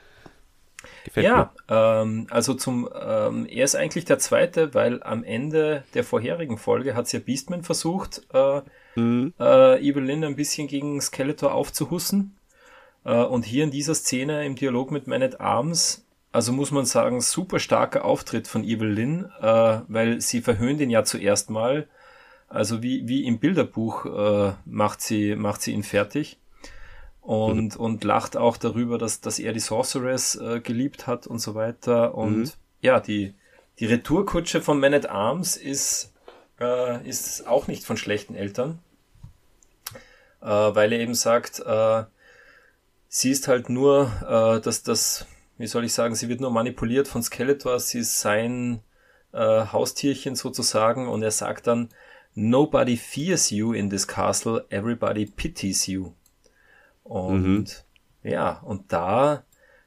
Gefällt ja, ähm, also zum, ähm, er ist eigentlich der Zweite, weil am Ende der vorherigen Folge hat es ja Beastman versucht, äh, mhm. äh, Evelyn ein bisschen gegen Skeletor aufzuhussen. Äh, und hier in dieser Szene im Dialog mit Man at Arms, also muss man sagen, super starker Auftritt von Evelyn, äh, weil sie verhöhnt ihn ja zuerst mal. Also wie, wie im Bilderbuch äh, macht, sie, macht sie ihn fertig und, mhm. und lacht auch darüber, dass, dass er die Sorceress äh, geliebt hat und so weiter. Und mhm. ja, die, die Retourkutsche von Man at Arms ist, äh, ist auch nicht von schlechten Eltern, äh, weil er eben sagt, äh, sie ist halt nur, äh, dass das, wie soll ich sagen, sie wird nur manipuliert von Skeletor, sie ist sein äh, Haustierchen sozusagen und er sagt dann, Nobody fears you in this castle, everybody pities you. Und mhm. ja, und da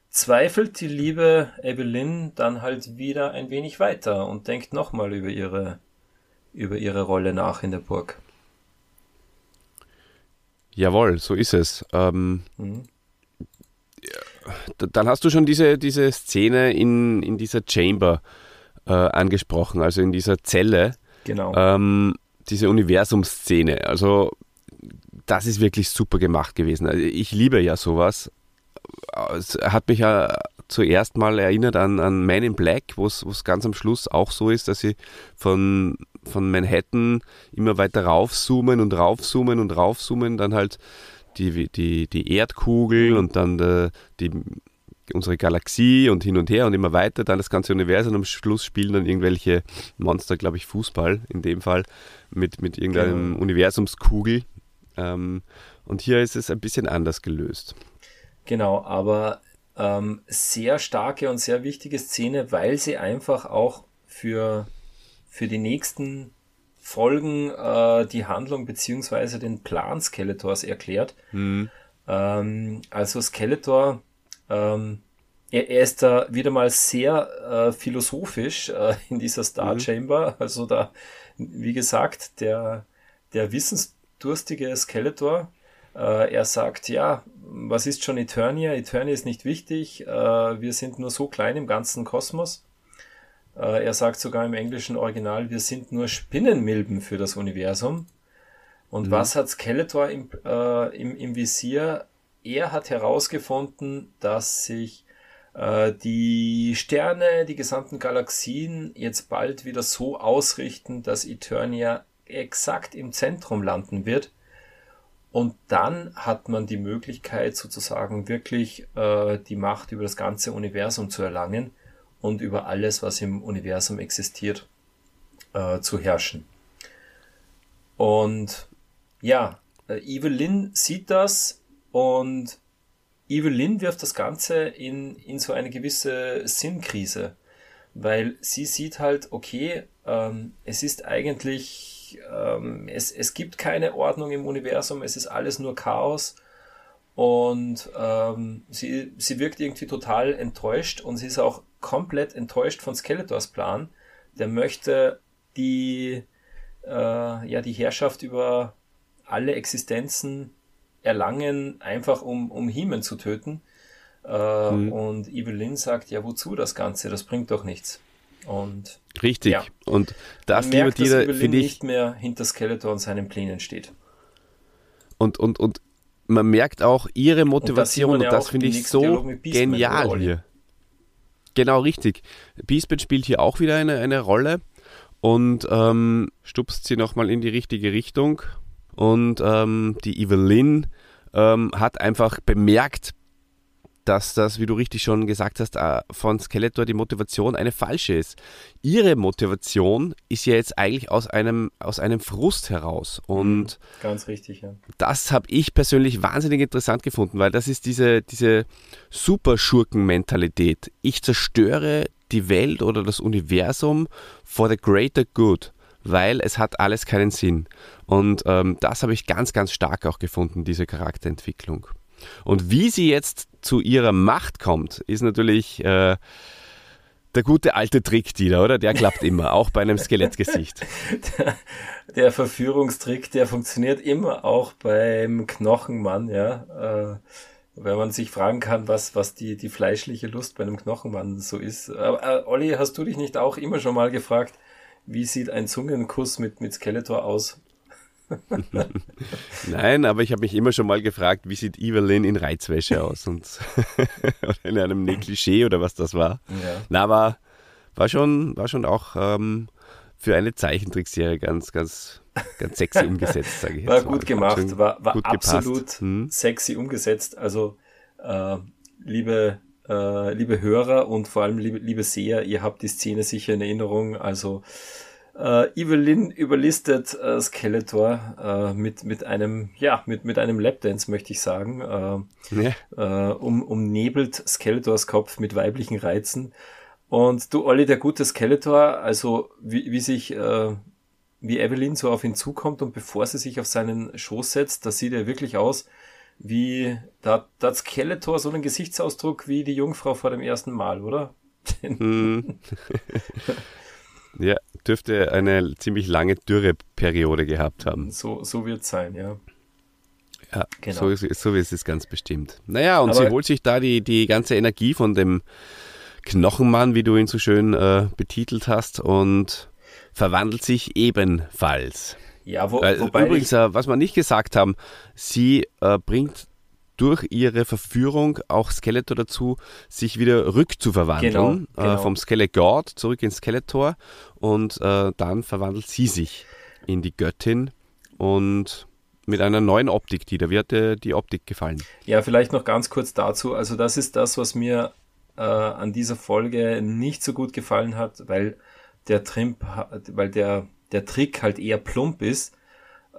zweifelt die liebe Evelyn dann halt wieder ein wenig weiter und denkt nochmal über ihre, über ihre Rolle nach in der Burg. Jawohl, so ist es. Ähm, mhm. Dann hast du schon diese, diese Szene in, in dieser Chamber äh, angesprochen, also in dieser Zelle. Genau. Ähm, diese Universumsszene. Also das ist wirklich super gemacht gewesen. Also ich liebe ja sowas. Es hat mich ja zuerst mal erinnert an, an Man in Black, wo es ganz am Schluss auch so ist, dass sie von, von Manhattan immer weiter raufzoomen und raufzoomen und raufzoomen, dann halt die, die, die Erdkugel und dann der, die, unsere Galaxie und hin und her und immer weiter, dann das ganze Universum am Schluss spielen dann irgendwelche Monster, glaube ich, Fußball in dem Fall, mit, mit irgendeinem genau. Universumskugel. Ähm, und hier ist es ein bisschen anders gelöst. Genau, aber ähm, sehr starke und sehr wichtige Szene, weil sie einfach auch für, für die nächsten Folgen äh, die Handlung beziehungsweise den Plan Skeletors erklärt. Mhm. Ähm, also Skeletor, ähm, er, er, ist da wieder mal sehr äh, philosophisch äh, in dieser Star mhm. Chamber. Also da, wie gesagt, der, der wissensdurstige Skeletor, äh, er sagt, ja, was ist schon Eternia? Eternia ist nicht wichtig. Äh, wir sind nur so klein im ganzen Kosmos. Äh, er sagt sogar im englischen Original, wir sind nur Spinnenmilben für das Universum. Und mhm. was hat Skeletor im, äh, im, im Visier? Er hat herausgefunden, dass sich äh, die Sterne, die gesamten Galaxien jetzt bald wieder so ausrichten, dass Eternia exakt im Zentrum landen wird. Und dann hat man die Möglichkeit, sozusagen wirklich äh, die Macht über das ganze Universum zu erlangen und über alles, was im Universum existiert, äh, zu herrschen. Und ja, äh, Evelyn sieht das und Evelyn wirft das Ganze in, in so eine gewisse Sinnkrise, weil sie sieht halt, okay, ähm, es ist eigentlich, ähm, es, es gibt keine Ordnung im Universum, es ist alles nur Chaos und ähm, sie, sie wirkt irgendwie total enttäuscht und sie ist auch komplett enttäuscht von Skeletors Plan. Der möchte die, äh, ja, die Herrschaft über alle Existenzen erlangen, einfach um, um Hemen zu töten. Äh, mhm. Und Evelyn sagt, ja, wozu das Ganze? Das bringt doch nichts. Und Richtig. Ja, und das, man merkt, liebe Tiere, finde ich nicht mehr hinter Skeletor und seinen Plänen steht. Und, und, und man merkt auch ihre Motivation und das, ja das finde ich so genial hier. Genau, richtig. Beastman spielt hier auch wieder eine, eine Rolle und ähm, stupst sie nochmal in die richtige Richtung. Und ähm, die Evelyn ähm, hat einfach bemerkt, dass das, wie du richtig schon gesagt hast, äh, von Skeletor die Motivation eine falsche ist. Ihre Motivation ist ja jetzt eigentlich aus einem, aus einem Frust heraus. Und mhm, ganz richtig, ja. Das habe ich persönlich wahnsinnig interessant gefunden, weil das ist diese, diese Superschurken-Mentalität. Ich zerstöre die Welt oder das Universum for the greater good, weil es hat alles keinen Sinn. Und ähm, das habe ich ganz, ganz stark auch gefunden, diese Charakterentwicklung. Und wie sie jetzt zu ihrer Macht kommt, ist natürlich äh, der gute alte Trick, Dieter, oder? Der klappt immer, auch bei einem Skelettgesicht. Der, der, Verführungstrick, der funktioniert immer auch beim Knochenmann, ja. Äh, wenn man sich fragen kann, was, was die, die fleischliche Lust bei einem Knochenmann so ist. Aber, äh, Olli, hast du dich nicht auch immer schon mal gefragt, wie sieht ein Zungenkuss mit, mit Skeletor aus? Nein, aber ich habe mich immer schon mal gefragt, wie sieht Evelyn in Reizwäsche aus und oder in einem Negligé oder was das war. Ja. Na, war, war schon, war schon auch ähm, für eine Zeichentrickserie ganz, ganz, ganz sexy umgesetzt, sage ich jetzt. War gut mal. gemacht, war, war absolut hm? sexy umgesetzt. Also, äh, liebe, äh, liebe Hörer und vor allem liebe, liebe Seher, ihr habt die Szene sicher in Erinnerung. Also, äh, Evelyn überlistet äh, Skeletor äh, mit, mit einem, ja, mit, mit einem Lapdance, möchte ich sagen. Äh, ja. äh, um, umnebelt Skeletors Kopf mit weiblichen Reizen. Und du, Olli, der gute Skeletor, also wie, wie sich, äh, wie Evelyn so auf ihn zukommt und bevor sie sich auf seinen Schoß setzt, da sieht er wirklich aus wie, da, da hat Skeletor so einen Gesichtsausdruck wie die Jungfrau vor dem ersten Mal, oder? Hm. Ja, dürfte eine ziemlich lange Dürreperiode gehabt haben. So, so wird es sein, ja. Ja, genau. so, ist, so ist es ganz bestimmt. Naja, und Aber sie holt sich da die, die ganze Energie von dem Knochenmann, wie du ihn so schön äh, betitelt hast, und verwandelt sich ebenfalls. Ja, wo, wobei Übrigens, äh, was wir nicht gesagt haben, sie äh, bringt durch ihre Verführung auch Skeletor dazu, sich wieder rückzuverwandeln. Genau, äh, genau. vom Skelegord zurück ins Skeletor und äh, dann verwandelt sie sich in die Göttin und mit einer neuen Optik, die da wird dir die Optik gefallen. Ja, vielleicht noch ganz kurz dazu. Also das ist das, was mir äh, an dieser Folge nicht so gut gefallen hat, weil der Trimp, weil der, der Trick halt eher plump ist.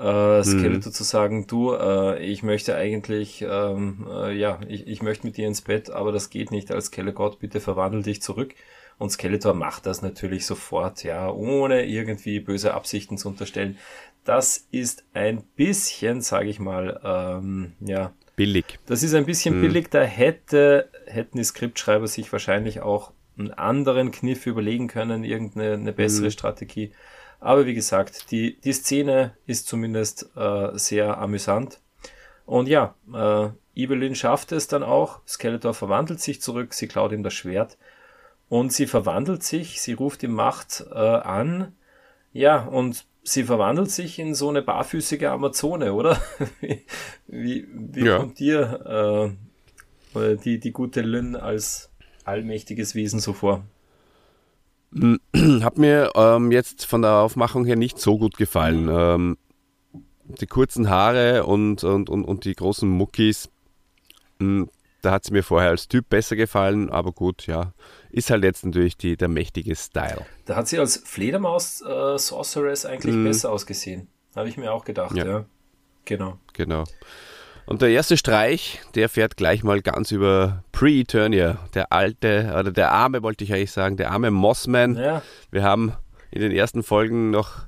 Äh, Skeletor mhm. zu sagen, du, äh, ich möchte eigentlich, ähm, äh, ja, ich, ich möchte mit dir ins Bett, aber das geht nicht als Skeletor, bitte verwandel dich zurück. Und Skeletor macht das natürlich sofort, ja, ohne irgendwie böse Absichten zu unterstellen. Das ist ein bisschen, sage ich mal, ähm, ja. Billig. Das ist ein bisschen hm. billig. Da hätte, hätten die Skriptschreiber sich wahrscheinlich auch einen anderen Kniff überlegen können, irgendeine eine bessere hm. Strategie. Aber wie gesagt, die, die Szene ist zumindest äh, sehr amüsant. Und ja, äh, Evelyn schafft es dann auch. Skeletor verwandelt sich zurück, sie klaut ihm das Schwert. Und sie verwandelt sich, sie ruft die Macht äh, an. Ja, und sie verwandelt sich in so eine barfüßige Amazone, oder? wie wie ja. kommt dir äh, die, die gute Lynn als allmächtiges Wesen so vor? Hat mir ähm, jetzt von der Aufmachung her nicht so gut gefallen. Ähm, die kurzen Haare und, und, und, und die großen Muckis, mh, hm, da hat sie mir vorher als Typ besser gefallen, aber gut, ja. Ist halt jetzt natürlich die, der mächtige Style. Da hat sie als Fledermaus-Sorceress äh, eigentlich mm. besser ausgesehen. Habe ich mir auch gedacht, ja. ja. Genau. Genau. Und der erste Streich, der fährt gleich mal ganz über Pre-Eternia. Der alte, oder der arme, wollte ich eigentlich sagen, der arme Mossman. Ja. Wir haben in den ersten Folgen noch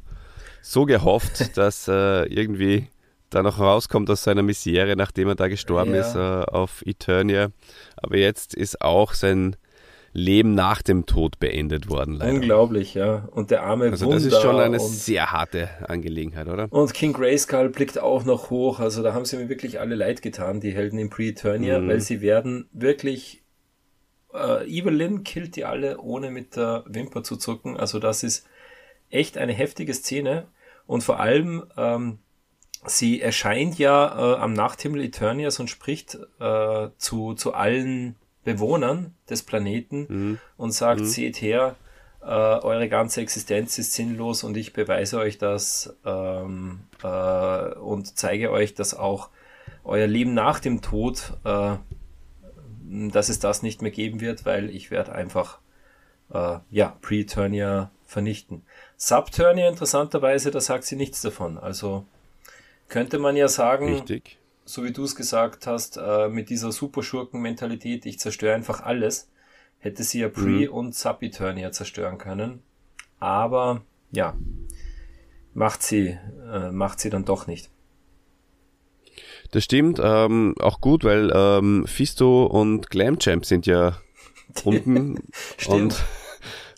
so gehofft, dass äh, irgendwie da noch rauskommt aus seiner Misere, nachdem er da gestorben ja. ist äh, auf Eternia. Aber jetzt ist auch sein Leben nach dem Tod beendet worden. Leider. Unglaublich, ja. Und der arme Also Wunder das ist schon eine sehr harte Angelegenheit, oder? Und King Grayskull blickt auch noch hoch. Also da haben sie mir wirklich alle leid getan, die Helden in Pre-Eternia, mhm. weil sie werden wirklich äh, Evelyn killt die alle, ohne mit der Wimper zu zucken. Also das ist echt eine heftige Szene. Und vor allem, ähm, sie erscheint ja äh, am Nachthimmel Eternias und spricht äh, zu, zu allen Bewohnern des Planeten mhm. und sagt, mhm. seht her, äh, eure ganze Existenz ist sinnlos und ich beweise euch das ähm, äh, und zeige euch, dass auch euer Leben nach dem Tod, äh, dass es das nicht mehr geben wird, weil ich werde einfach äh, ja, Pre-Turnier vernichten. Subturnier interessanterweise, da sagt sie nichts davon. Also könnte man ja sagen, Richtig so wie du es gesagt hast, äh, mit dieser Superschurken-Mentalität, ich zerstöre einfach alles, hätte sie ja Pre- mhm. und Sub-Eternia zerstören können. Aber ja, macht sie, äh, macht sie dann doch nicht. Das stimmt, ähm, auch gut, weil ähm, Fisto und Glamchamp sind ja unten und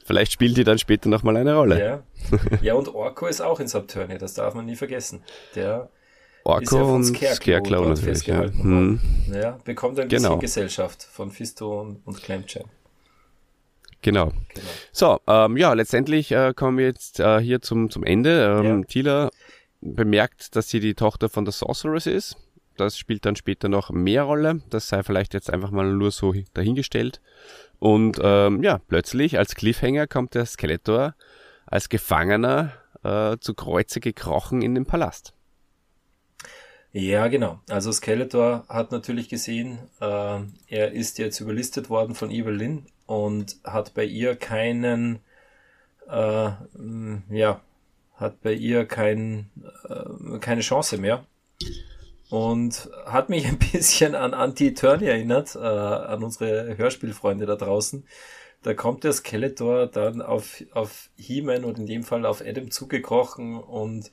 vielleicht spielt die dann später nochmal eine Rolle. Ja. ja, und Orko ist auch in Subturnia, das darf man nie vergessen. Der Orko ja und Scarecrow, Scarecrow natürlich. Ja. Hm. ja. bekommt ein genau. bisschen Gesellschaft von Fisto und, und Clamchamp. Genau. genau. So, ähm, ja, letztendlich äh, kommen wir jetzt äh, hier zum, zum Ende. Ähm, ja. Tila bemerkt, dass sie die Tochter von der Sorceress ist. Das spielt dann später noch mehr Rolle. Das sei vielleicht jetzt einfach mal nur so dahingestellt. Und ähm, ja, plötzlich als Cliffhanger kommt der Skeletor als Gefangener äh, zu Kreuze gekrochen in den Palast. Ja, genau. Also Skeletor hat natürlich gesehen, äh, er ist jetzt überlistet worden von Evelyn und hat bei ihr keinen, äh, ja, hat bei ihr kein, äh, keine Chance mehr. Und hat mich ein bisschen an Anti-Turny erinnert, äh, an unsere Hörspielfreunde da draußen. Da kommt der Skeletor dann auf, auf He-Man und in dem Fall auf Adam zugekrochen und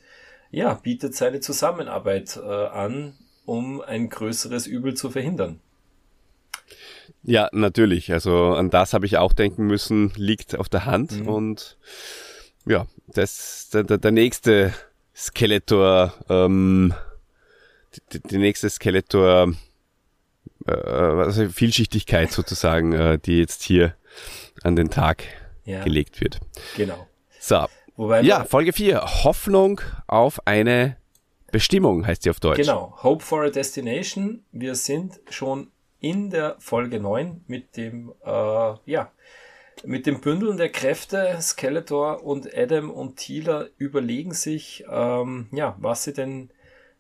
ja, bietet seine Zusammenarbeit äh, an, um ein größeres Übel zu verhindern. Ja, natürlich. Also an das habe ich auch denken müssen, liegt auf der Hand. Mhm. Und ja, das der, der, nächste Skeletor, ähm, die, die nächste Skeletor äh, also Vielschichtigkeit sozusagen, äh, die jetzt hier an den Tag ja. gelegt wird. Genau. So. Wobei ja, Folge 4. Hoffnung auf eine Bestimmung heißt sie auf Deutsch. Genau. Hope for a Destination. Wir sind schon in der Folge 9 mit dem, äh, ja, mit dem Bündeln der Kräfte. Skeletor und Adam und Thieler überlegen sich, ähm, ja, was sie denn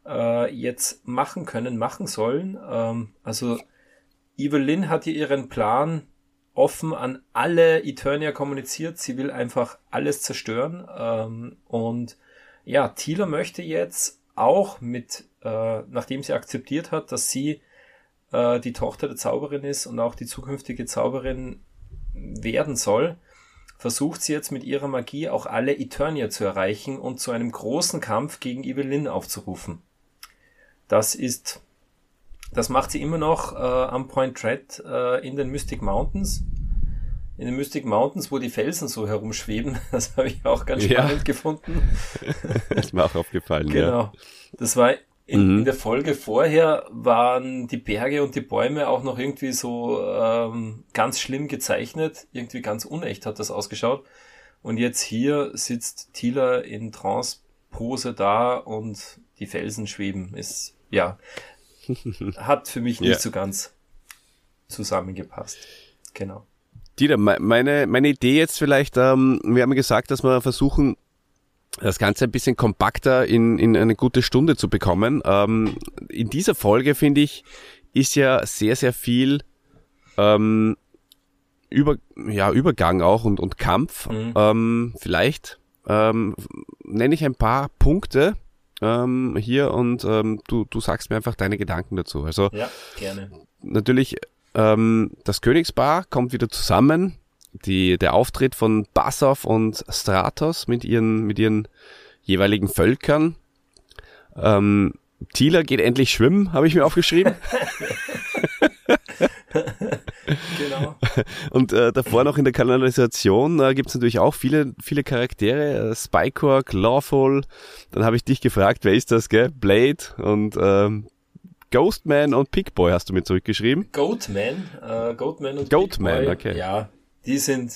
äh, jetzt machen können, machen sollen. Ähm, also Evelyn hat hier ihren Plan offen an alle Eternia kommuniziert. Sie will einfach alles zerstören. Ähm, und ja, Thieler möchte jetzt auch mit, äh, nachdem sie akzeptiert hat, dass sie äh, die Tochter der Zauberin ist und auch die zukünftige Zauberin werden soll, versucht sie jetzt mit ihrer Magie auch alle Eternia zu erreichen und zu einem großen Kampf gegen Evelyn aufzurufen. Das ist, das macht sie immer noch äh, am Point Red äh, in den Mystic Mountains. In den Mystic Mountains, wo die Felsen so herumschweben. Das habe ich auch ganz spannend ja. gefunden. ist mir auch aufgefallen, genau. ja. Das war in, mhm. in, der Folge vorher waren die Berge und die Bäume auch noch irgendwie so ähm, ganz schlimm gezeichnet. Irgendwie ganz unecht hat das ausgeschaut. Und jetzt hier sitzt Tila in Trance-Pose da und die Felsen schweben. Ist ja, hat für mich nicht ja. so ganz zusammengepasst. Genau. Dieter, meine, meine Idee jetzt vielleicht, ähm, wir haben gesagt, dass wir versuchen, das Ganze ein bisschen kompakter in, in eine gute Stunde zu bekommen. Ähm, in dieser Folge, finde ich, ist ja sehr, sehr viel ähm, über, ja, Übergang auch und, und Kampf. Mhm. Ähm, vielleicht ähm, nenne ich ein paar Punkte, ähm, hier und ähm, du, du sagst mir einfach deine Gedanken dazu. Also ja, gerne. Natürlich, ähm, das Königspaar kommt wieder zusammen. Die, der Auftritt von Basov und Stratos mit ihren, mit ihren jeweiligen Völkern. Ähm, Thieler geht endlich schwimmen, habe ich mir aufgeschrieben. genau. Und äh, davor noch in der Kanalisation äh, gibt es natürlich auch viele, viele Charaktere. Äh, Spycore, Lawful. Dann habe ich dich gefragt, wer ist das, gell? Blade und ähm, Ghostman und Pickboy hast du mir zurückgeschrieben. Goatman, äh, Goatman und Goatman, Pickboy, okay. Ja, die sind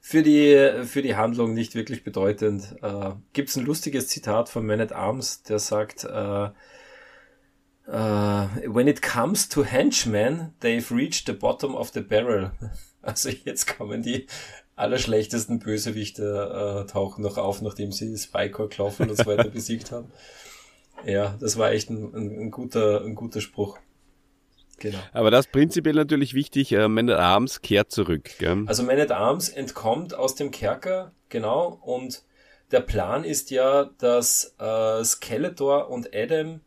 für die, für die Handlung nicht wirklich bedeutend. Äh, Gibt es ein lustiges Zitat von Man at Arms, der sagt, äh, Uh, when it comes to henchmen, they've reached the bottom of the barrel. Also jetzt kommen die allerschlechtesten Bösewichte äh, tauchen noch auf, nachdem sie Spycore, Klaufen und so weiter besiegt haben. Ja, das war echt ein, ein, ein, guter, ein guter Spruch. Genau. Aber das ist prinzipiell natürlich wichtig, äh, Man at Arms kehrt zurück. Gell? Also Man at Arms entkommt aus dem Kerker, genau, und der Plan ist ja, dass äh, Skeletor und Adam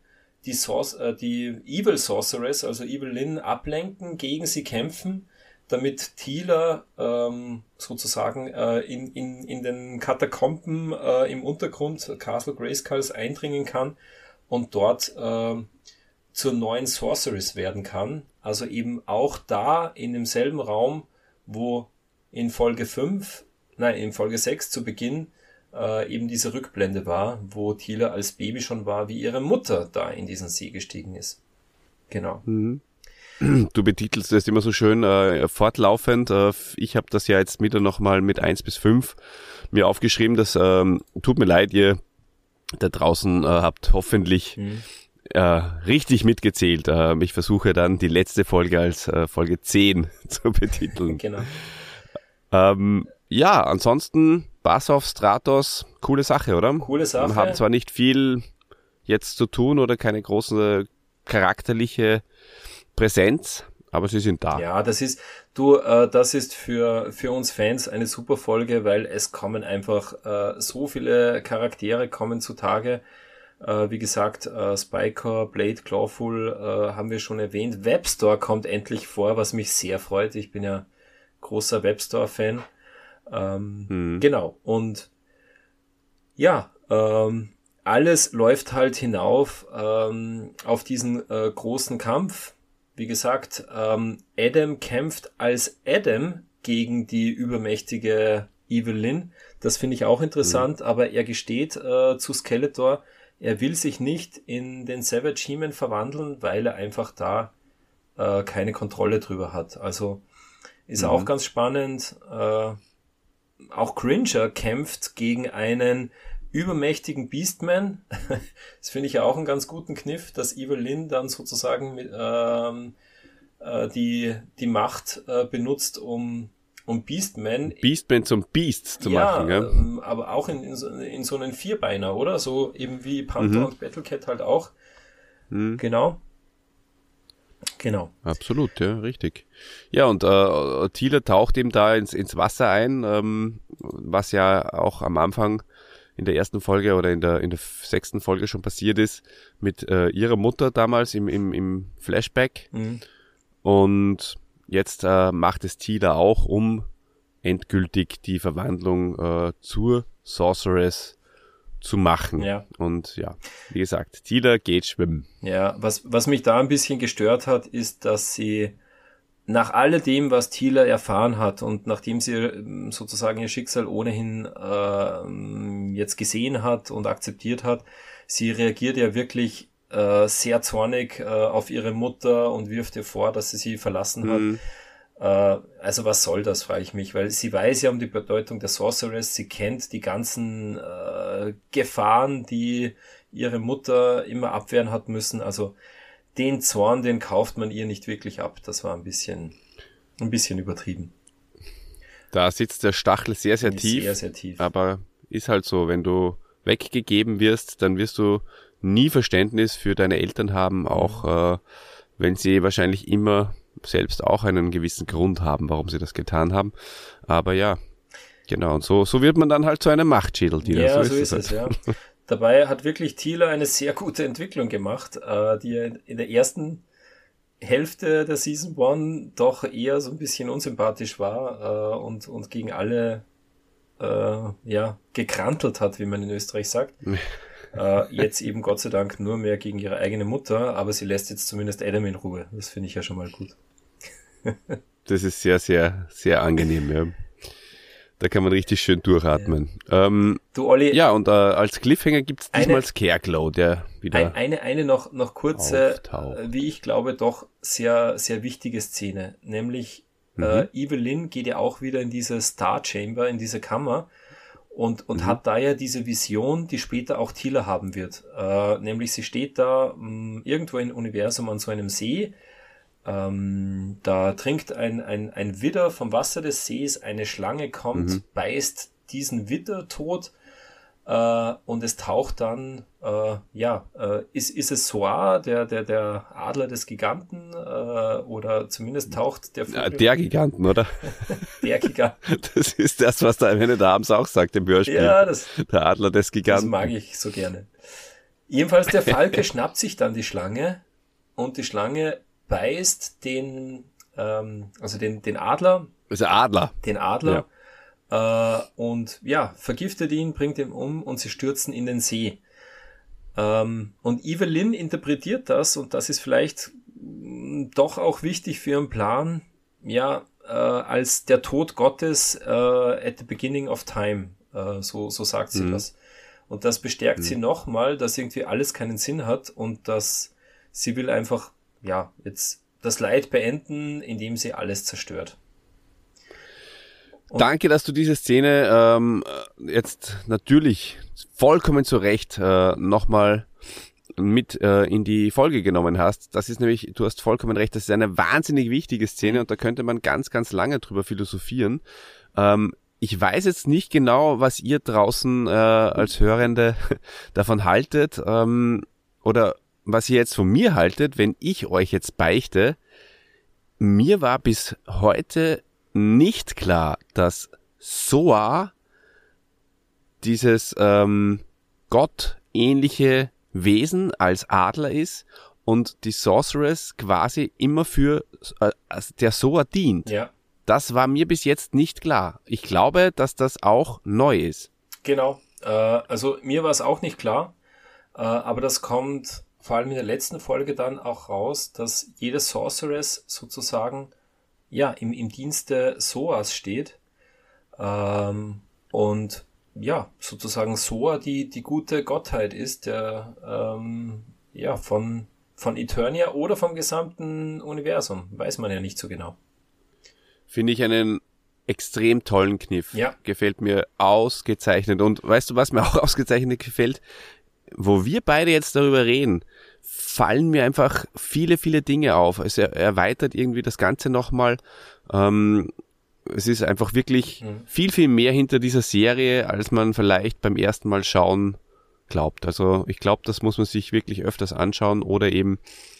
die, Source, äh, die Evil Sorceress, also Evil Lynn, ablenken, gegen sie kämpfen, damit Thieler ähm, sozusagen äh, in, in, in den Katakomben äh, im Untergrund Castle Grayskulls eindringen kann und dort äh, zur neuen Sorceress werden kann. Also eben auch da in demselben Raum, wo in Folge 5, nein, in Folge 6 zu Beginn äh, eben diese Rückblende war, wo Thiele als Baby schon war, wie ihre Mutter da in diesen See gestiegen ist. Genau. Mhm. Du betitelst das immer so schön äh, fortlaufend. Äh, ich habe das ja jetzt wieder nochmal mit eins bis fünf mir aufgeschrieben. Das ähm, tut mir leid, ihr da draußen äh, habt hoffentlich mhm. äh, richtig mitgezählt. Äh, ich versuche dann die letzte Folge als äh, Folge 10 zu betiteln. genau. Ähm, ja, ansonsten Basov, Stratos, coole Sache, oder? Coole Sache. Wir haben zwar nicht viel jetzt zu tun oder keine große charakterliche Präsenz, aber sie sind da. Ja, das ist, du, äh, das ist für, für uns Fans eine super Folge, weil es kommen einfach äh, so viele Charaktere kommen zutage. Äh, wie gesagt, äh, Spiker, Blade, Clawful äh, haben wir schon erwähnt. Webstore kommt endlich vor, was mich sehr freut. Ich bin ja großer Webstore-Fan. Ähm, hm. Genau. Und ja, ähm, alles läuft halt hinauf ähm, auf diesen äh, großen Kampf. Wie gesagt, ähm, Adam kämpft als Adam gegen die übermächtige Evelyn. Das finde ich auch interessant, mhm. aber er gesteht äh, zu Skeletor, er will sich nicht in den Savage He-Man verwandeln, weil er einfach da äh, keine Kontrolle drüber hat. Also ist mhm. auch ganz spannend. Äh, auch Cringer kämpft gegen einen übermächtigen Beastman. das finde ich ja auch einen ganz guten Kniff, dass Evelyn dann sozusagen mit, ähm, äh, die, die Macht äh, benutzt, um, um Beastman. Beastman zum Beast zu ja, machen, ja. Ähm, aber auch in, in, so, in so einen Vierbeiner, oder? So eben wie Panther mhm. und Battlecat halt auch. Mhm. Genau. Genau. Absolut, ja, richtig. Ja, und äh, Thiele taucht eben da ins, ins Wasser ein, ähm, was ja auch am Anfang in der ersten Folge oder in der, in der sechsten Folge schon passiert ist, mit äh, ihrer Mutter damals im, im, im Flashback. Mhm. Und jetzt äh, macht es Tila auch, um endgültig die Verwandlung äh, zur Sorceress zu machen. Ja. Und ja, wie gesagt, Tila geht schwimmen. Ja, was, was mich da ein bisschen gestört hat, ist, dass sie nach alledem, was Thieler erfahren hat und nachdem sie ähm, sozusagen ihr Schicksal ohnehin äh, jetzt gesehen hat und akzeptiert hat, sie reagiert ja wirklich äh, sehr zornig äh, auf ihre Mutter und wirft ihr vor, dass sie sie verlassen hat. Mhm. Äh, also was soll das, frage ich mich, weil sie weiß ja um die Bedeutung der Sorceress, sie kennt die ganzen äh, Gefahren, die ihre Mutter immer abwehren hat müssen. Also den Zorn, den kauft man ihr nicht wirklich ab. Das war ein bisschen, ein bisschen übertrieben. Da sitzt der Stachel sehr, sehr tief. Sehr, sehr tief. Aber ist halt so, wenn du weggegeben wirst, dann wirst du nie Verständnis für deine Eltern haben, auch mhm. äh, wenn sie wahrscheinlich immer selbst auch einen gewissen Grund haben, warum sie das getan haben. Aber ja, genau. Und so, so wird man dann halt zu einem Machtschädel, die Ja, so, so ist, es, halt. ja. Dabei hat wirklich Thieler eine sehr gute Entwicklung gemacht, äh, die in der ersten Hälfte der Season One doch eher so ein bisschen unsympathisch war äh, und, und gegen alle äh, ja, gekrantelt hat, wie man in Österreich sagt. äh, jetzt eben Gott sei Dank nur mehr gegen ihre eigene Mutter, aber sie lässt jetzt zumindest Adam in Ruhe. Das finde ich ja schon mal gut. das ist sehr, sehr, sehr angenehm, ja. Da kann man richtig schön durchatmen. Ja. Ähm, du, Olli. Ja, und äh, als Cliffhanger gibt's diesmal eine, Scareglow, der wieder. Ein, eine, eine noch, noch kurze, auftaucht. wie ich glaube, doch sehr, sehr wichtige Szene. Nämlich, mhm. äh, Evelyn geht ja auch wieder in diese Star Chamber, in diese Kammer und, und mhm. hat da ja diese Vision, die später auch Tila haben wird. Äh, nämlich sie steht da mh, mm, irgendwo im Universum an so einem See ähm, da trinkt ein, ein, ein Widder vom Wasser des Sees, eine Schlange kommt, mhm. beißt diesen Widder tot äh, und es taucht dann, äh, ja, äh, ist, ist es Soar, der, der, der Adler des Giganten, äh, oder zumindest taucht der Vogel. Der Giganten, oder? der Giganten. Das ist das, was der Ende der Abends auch sagt im Hörspiel. Ja, das, der Adler des Giganten. Das mag ich so gerne. Jedenfalls der Falke schnappt sich dann die Schlange und die Schlange beißt den, ähm, also den, den Adler. Der Adler. Den Adler. Ja. Äh, und ja, vergiftet ihn, bringt ihn um und sie stürzen in den See. Ähm, und Evelyn interpretiert das, und das ist vielleicht mm, doch auch wichtig für ihren Plan, ja, äh, als der Tod Gottes äh, at the beginning of time. Äh, so, so sagt sie mhm. das. Und das bestärkt mhm. sie nochmal, dass irgendwie alles keinen Sinn hat und dass sie will einfach ja, jetzt das Leid beenden, indem sie alles zerstört. Und Danke, dass du diese Szene ähm, jetzt natürlich vollkommen zu Recht äh, nochmal mit äh, in die Folge genommen hast. Das ist nämlich, du hast vollkommen recht, das ist eine wahnsinnig wichtige Szene und da könnte man ganz, ganz lange drüber philosophieren. Ähm, ich weiß jetzt nicht genau, was ihr draußen äh, als Hörende davon haltet ähm, oder was ihr jetzt von mir haltet, wenn ich euch jetzt beichte, mir war bis heute nicht klar, dass Soa dieses ähm, gottähnliche Wesen als Adler ist und die Sorceress quasi immer für äh, der Soa dient. Ja. Das war mir bis jetzt nicht klar. Ich glaube, dass das auch neu ist. Genau. Äh, also mir war es auch nicht klar, äh, aber das kommt vor allem in der letzten Folge dann auch raus, dass jede Sorceress sozusagen ja im, im Dienste Soas steht. Ähm, und ja, sozusagen Soa die, die gute Gottheit ist, der ähm, ja von, von Eternia oder vom gesamten Universum. Weiß man ja nicht so genau. Finde ich einen extrem tollen Kniff. Ja. Gefällt mir ausgezeichnet. Und weißt du, was mir auch ausgezeichnet gefällt? Wo wir beide jetzt darüber reden, fallen mir einfach viele, viele Dinge auf. Es erweitert irgendwie das Ganze nochmal. Ähm, es ist einfach wirklich mhm. viel, viel mehr hinter dieser Serie, als man vielleicht beim ersten Mal schauen glaubt. Also ich glaube, das muss man sich wirklich öfters anschauen oder eben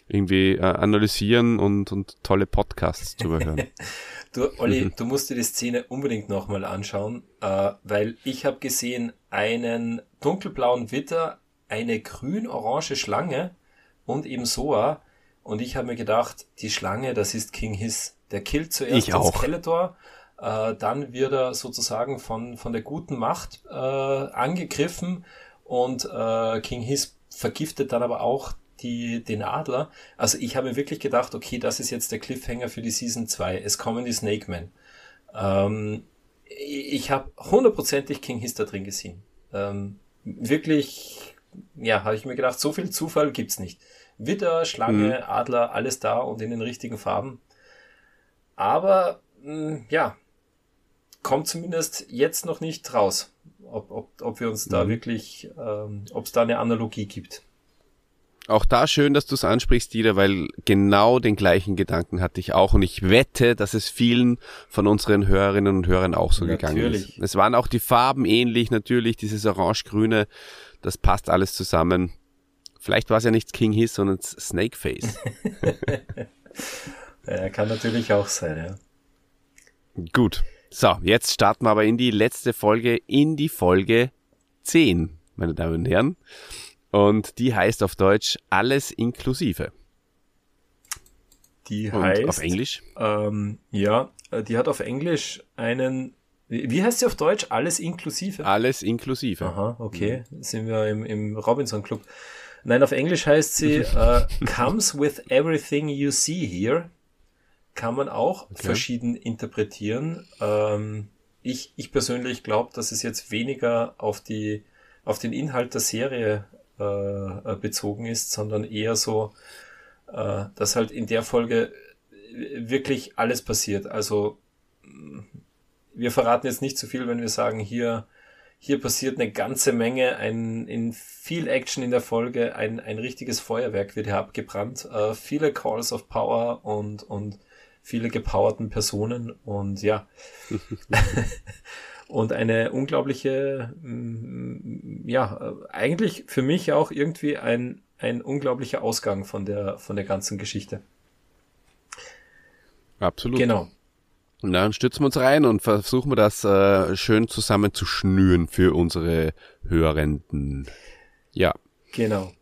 irgendwie äh, analysieren und, und tolle Podcasts zu hören. du, Olli, du musst dir die Szene unbedingt nochmal anschauen, äh, weil ich habe gesehen einen dunkelblauen Witter, eine grün-orange Schlange und eben Soa. Und ich habe mir gedacht, die Schlange, das ist King Hiss. Der killt zuerst ich auch. Skeletor, äh, dann wird er sozusagen von, von der guten Macht äh, angegriffen und äh, King Hiss vergiftet dann aber auch die, den Adler. Also ich habe mir wirklich gedacht, okay, das ist jetzt der Cliffhanger für die Season 2. Es kommen die Snake Men. Ähm, ich habe hundertprozentig King Hiss da drin gesehen. Ähm, wirklich, ja, habe ich mir gedacht, so viel Zufall gibt's nicht. Witter, Schlange, mhm. Adler, alles da und in den richtigen Farben. Aber mh, mm, ja, kommt zumindest jetzt noch nicht raus ob, ob, ob wir uns da mhm. wirklich, ähm, ob es da eine Analogie gibt. Auch da schön, dass du es ansprichst, Dieter, weil genau den gleichen Gedanken hatte ich auch und ich wette, dass es vielen von unseren Hörerinnen und Hörern auch so natürlich. gegangen ist. Es waren auch die Farben ähnlich, natürlich, dieses orange-grüne, das passt alles zusammen. Vielleicht war es ja nicht King Hiss, sondern Snakeface. ja, kann natürlich auch sein, ja. Gut. So, jetzt starten wir aber in die letzte Folge, in die Folge 10, meine Damen und Herren. Und die heißt auf Deutsch Alles inklusive. Die und heißt. Auf Englisch? Ähm, ja, äh, die hat auf Englisch einen. Wie heißt sie auf Deutsch? Alles inklusive? Alles inklusive. Aha, okay. Mhm. Sind wir im, im Robinson Club. Nein, auf Englisch heißt sie uh, Comes with everything you see here kann man auch okay. verschieden interpretieren. Ähm, ich, ich persönlich glaube, dass es jetzt weniger auf die auf den Inhalt der Serie äh, äh, bezogen ist, sondern eher so, äh, dass halt in der Folge wirklich alles passiert. Also wir verraten jetzt nicht zu so viel, wenn wir sagen, hier hier passiert eine ganze Menge, ein, in viel Action in der Folge, ein, ein richtiges Feuerwerk wird hier abgebrannt, äh, viele Calls of Power und, und viele gepowerten Personen und ja. und eine unglaubliche, mm, ja, eigentlich für mich auch irgendwie ein, ein unglaublicher Ausgang von der, von der ganzen Geschichte. Absolut. Genau. Und dann stützen wir uns rein und versuchen wir das äh, schön zusammen zu schnüren für unsere Hörenden. Ja. Genau.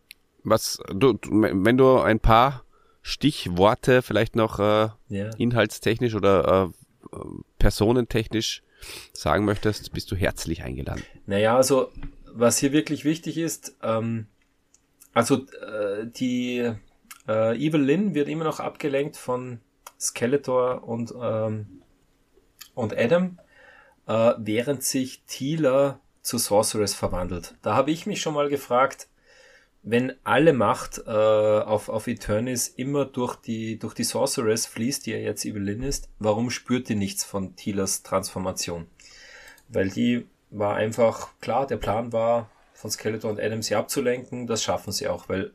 Was, du, wenn du ein paar Stichworte vielleicht noch äh, ja. inhaltstechnisch oder äh, personentechnisch sagen möchtest, bist du herzlich eingeladen. Naja, also was hier wirklich wichtig ist, ähm, also äh, die äh, Evil Lynn wird immer noch abgelenkt von Skeletor und, ähm, und Adam, äh, während sich Teela zu Sorceress verwandelt. Da habe ich mich schon mal gefragt, wenn alle Macht äh, auf, auf Eternis immer durch die, durch die Sorceress fließt, die ja jetzt Evelyn ist, warum spürt die nichts von Tilas Transformation? Weil die war einfach, klar, der Plan war, von Skeletor und Adam sie abzulenken, das schaffen sie auch, weil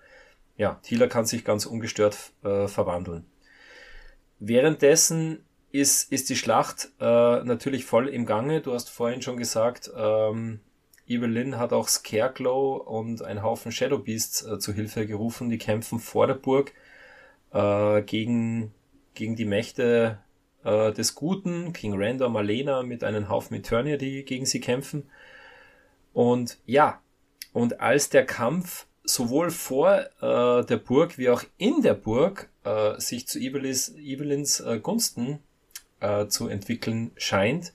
ja, Tila kann sich ganz ungestört äh, verwandeln. Währenddessen ist, ist die Schlacht äh, natürlich voll im Gange. Du hast vorhin schon gesagt, ähm, Evelyn hat auch Scareglow und ein Haufen Shadow Beasts äh, zu Hilfe gerufen. Die kämpfen vor der Burg äh, gegen, gegen die Mächte äh, des Guten, King Randor, Malena mit einem Haufen Eternia, die gegen sie kämpfen. Und ja, und als der Kampf sowohl vor äh, der Burg wie auch in der Burg äh, sich zu Evelys, Evelyns äh, Gunsten äh, zu entwickeln scheint,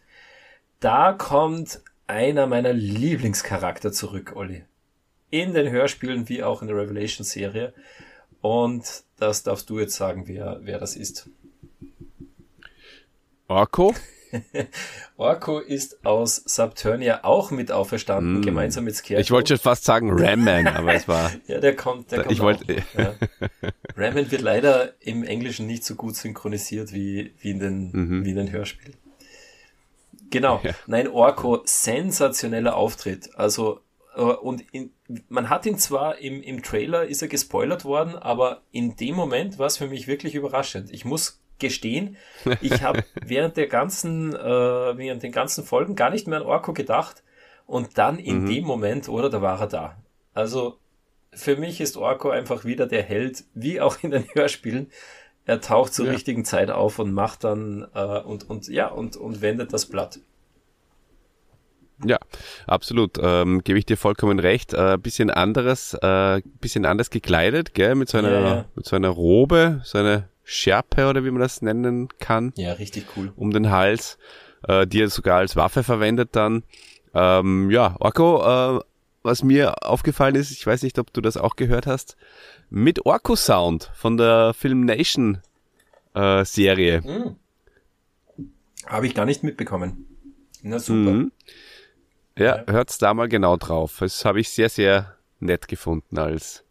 da kommt einer meiner Lieblingscharakter zurück, Olli. In den Hörspielen wie auch in der Revelation-Serie. Und das darfst du jetzt sagen, wer, wer das ist. Orko? Orko ist aus Subturnia auch mit auferstanden, mm. gemeinsam mit Scarecrow. Ich wollte schon fast sagen Ramman, aber es war. ja, der kommt, der kommt. Ich wollte. Ja. Ramman wird leider im Englischen nicht so gut synchronisiert wie, wie, in, den, mhm. wie in den Hörspielen. Genau. Ja. Nein, Orko, sensationeller Auftritt. Also, äh, und in, man hat ihn zwar im, im Trailer, ist er gespoilert worden, aber in dem Moment war es für mich wirklich überraschend. Ich muss gestehen, ich habe während der ganzen, äh, während den ganzen Folgen gar nicht mehr an Orko gedacht und dann in mhm. dem Moment, oder, da war er da. Also für mich ist Orko einfach wieder der Held, wie auch in den Hörspielen. Er taucht zur ja. richtigen Zeit auf und macht dann äh, und und ja und und wendet das Blatt. Ja, absolut. Ähm, Gebe ich dir vollkommen recht. Äh, bisschen anderes, äh, bisschen anders gekleidet, gell? Mit so einer, ja, ja. mit so einer Robe, so eine Schärpe oder wie man das nennen kann. Ja, richtig cool. Um den Hals, äh, die er sogar als Waffe verwendet dann. Ähm, ja, Orko, äh, was mir aufgefallen ist, ich weiß nicht, ob du das auch gehört hast, mit Orko Sound von der Film Nation äh, Serie. Mhm. Habe ich gar nicht mitbekommen. Na super. Mhm. Ja, ja, hört's da mal genau drauf. Das habe ich sehr, sehr nett gefunden als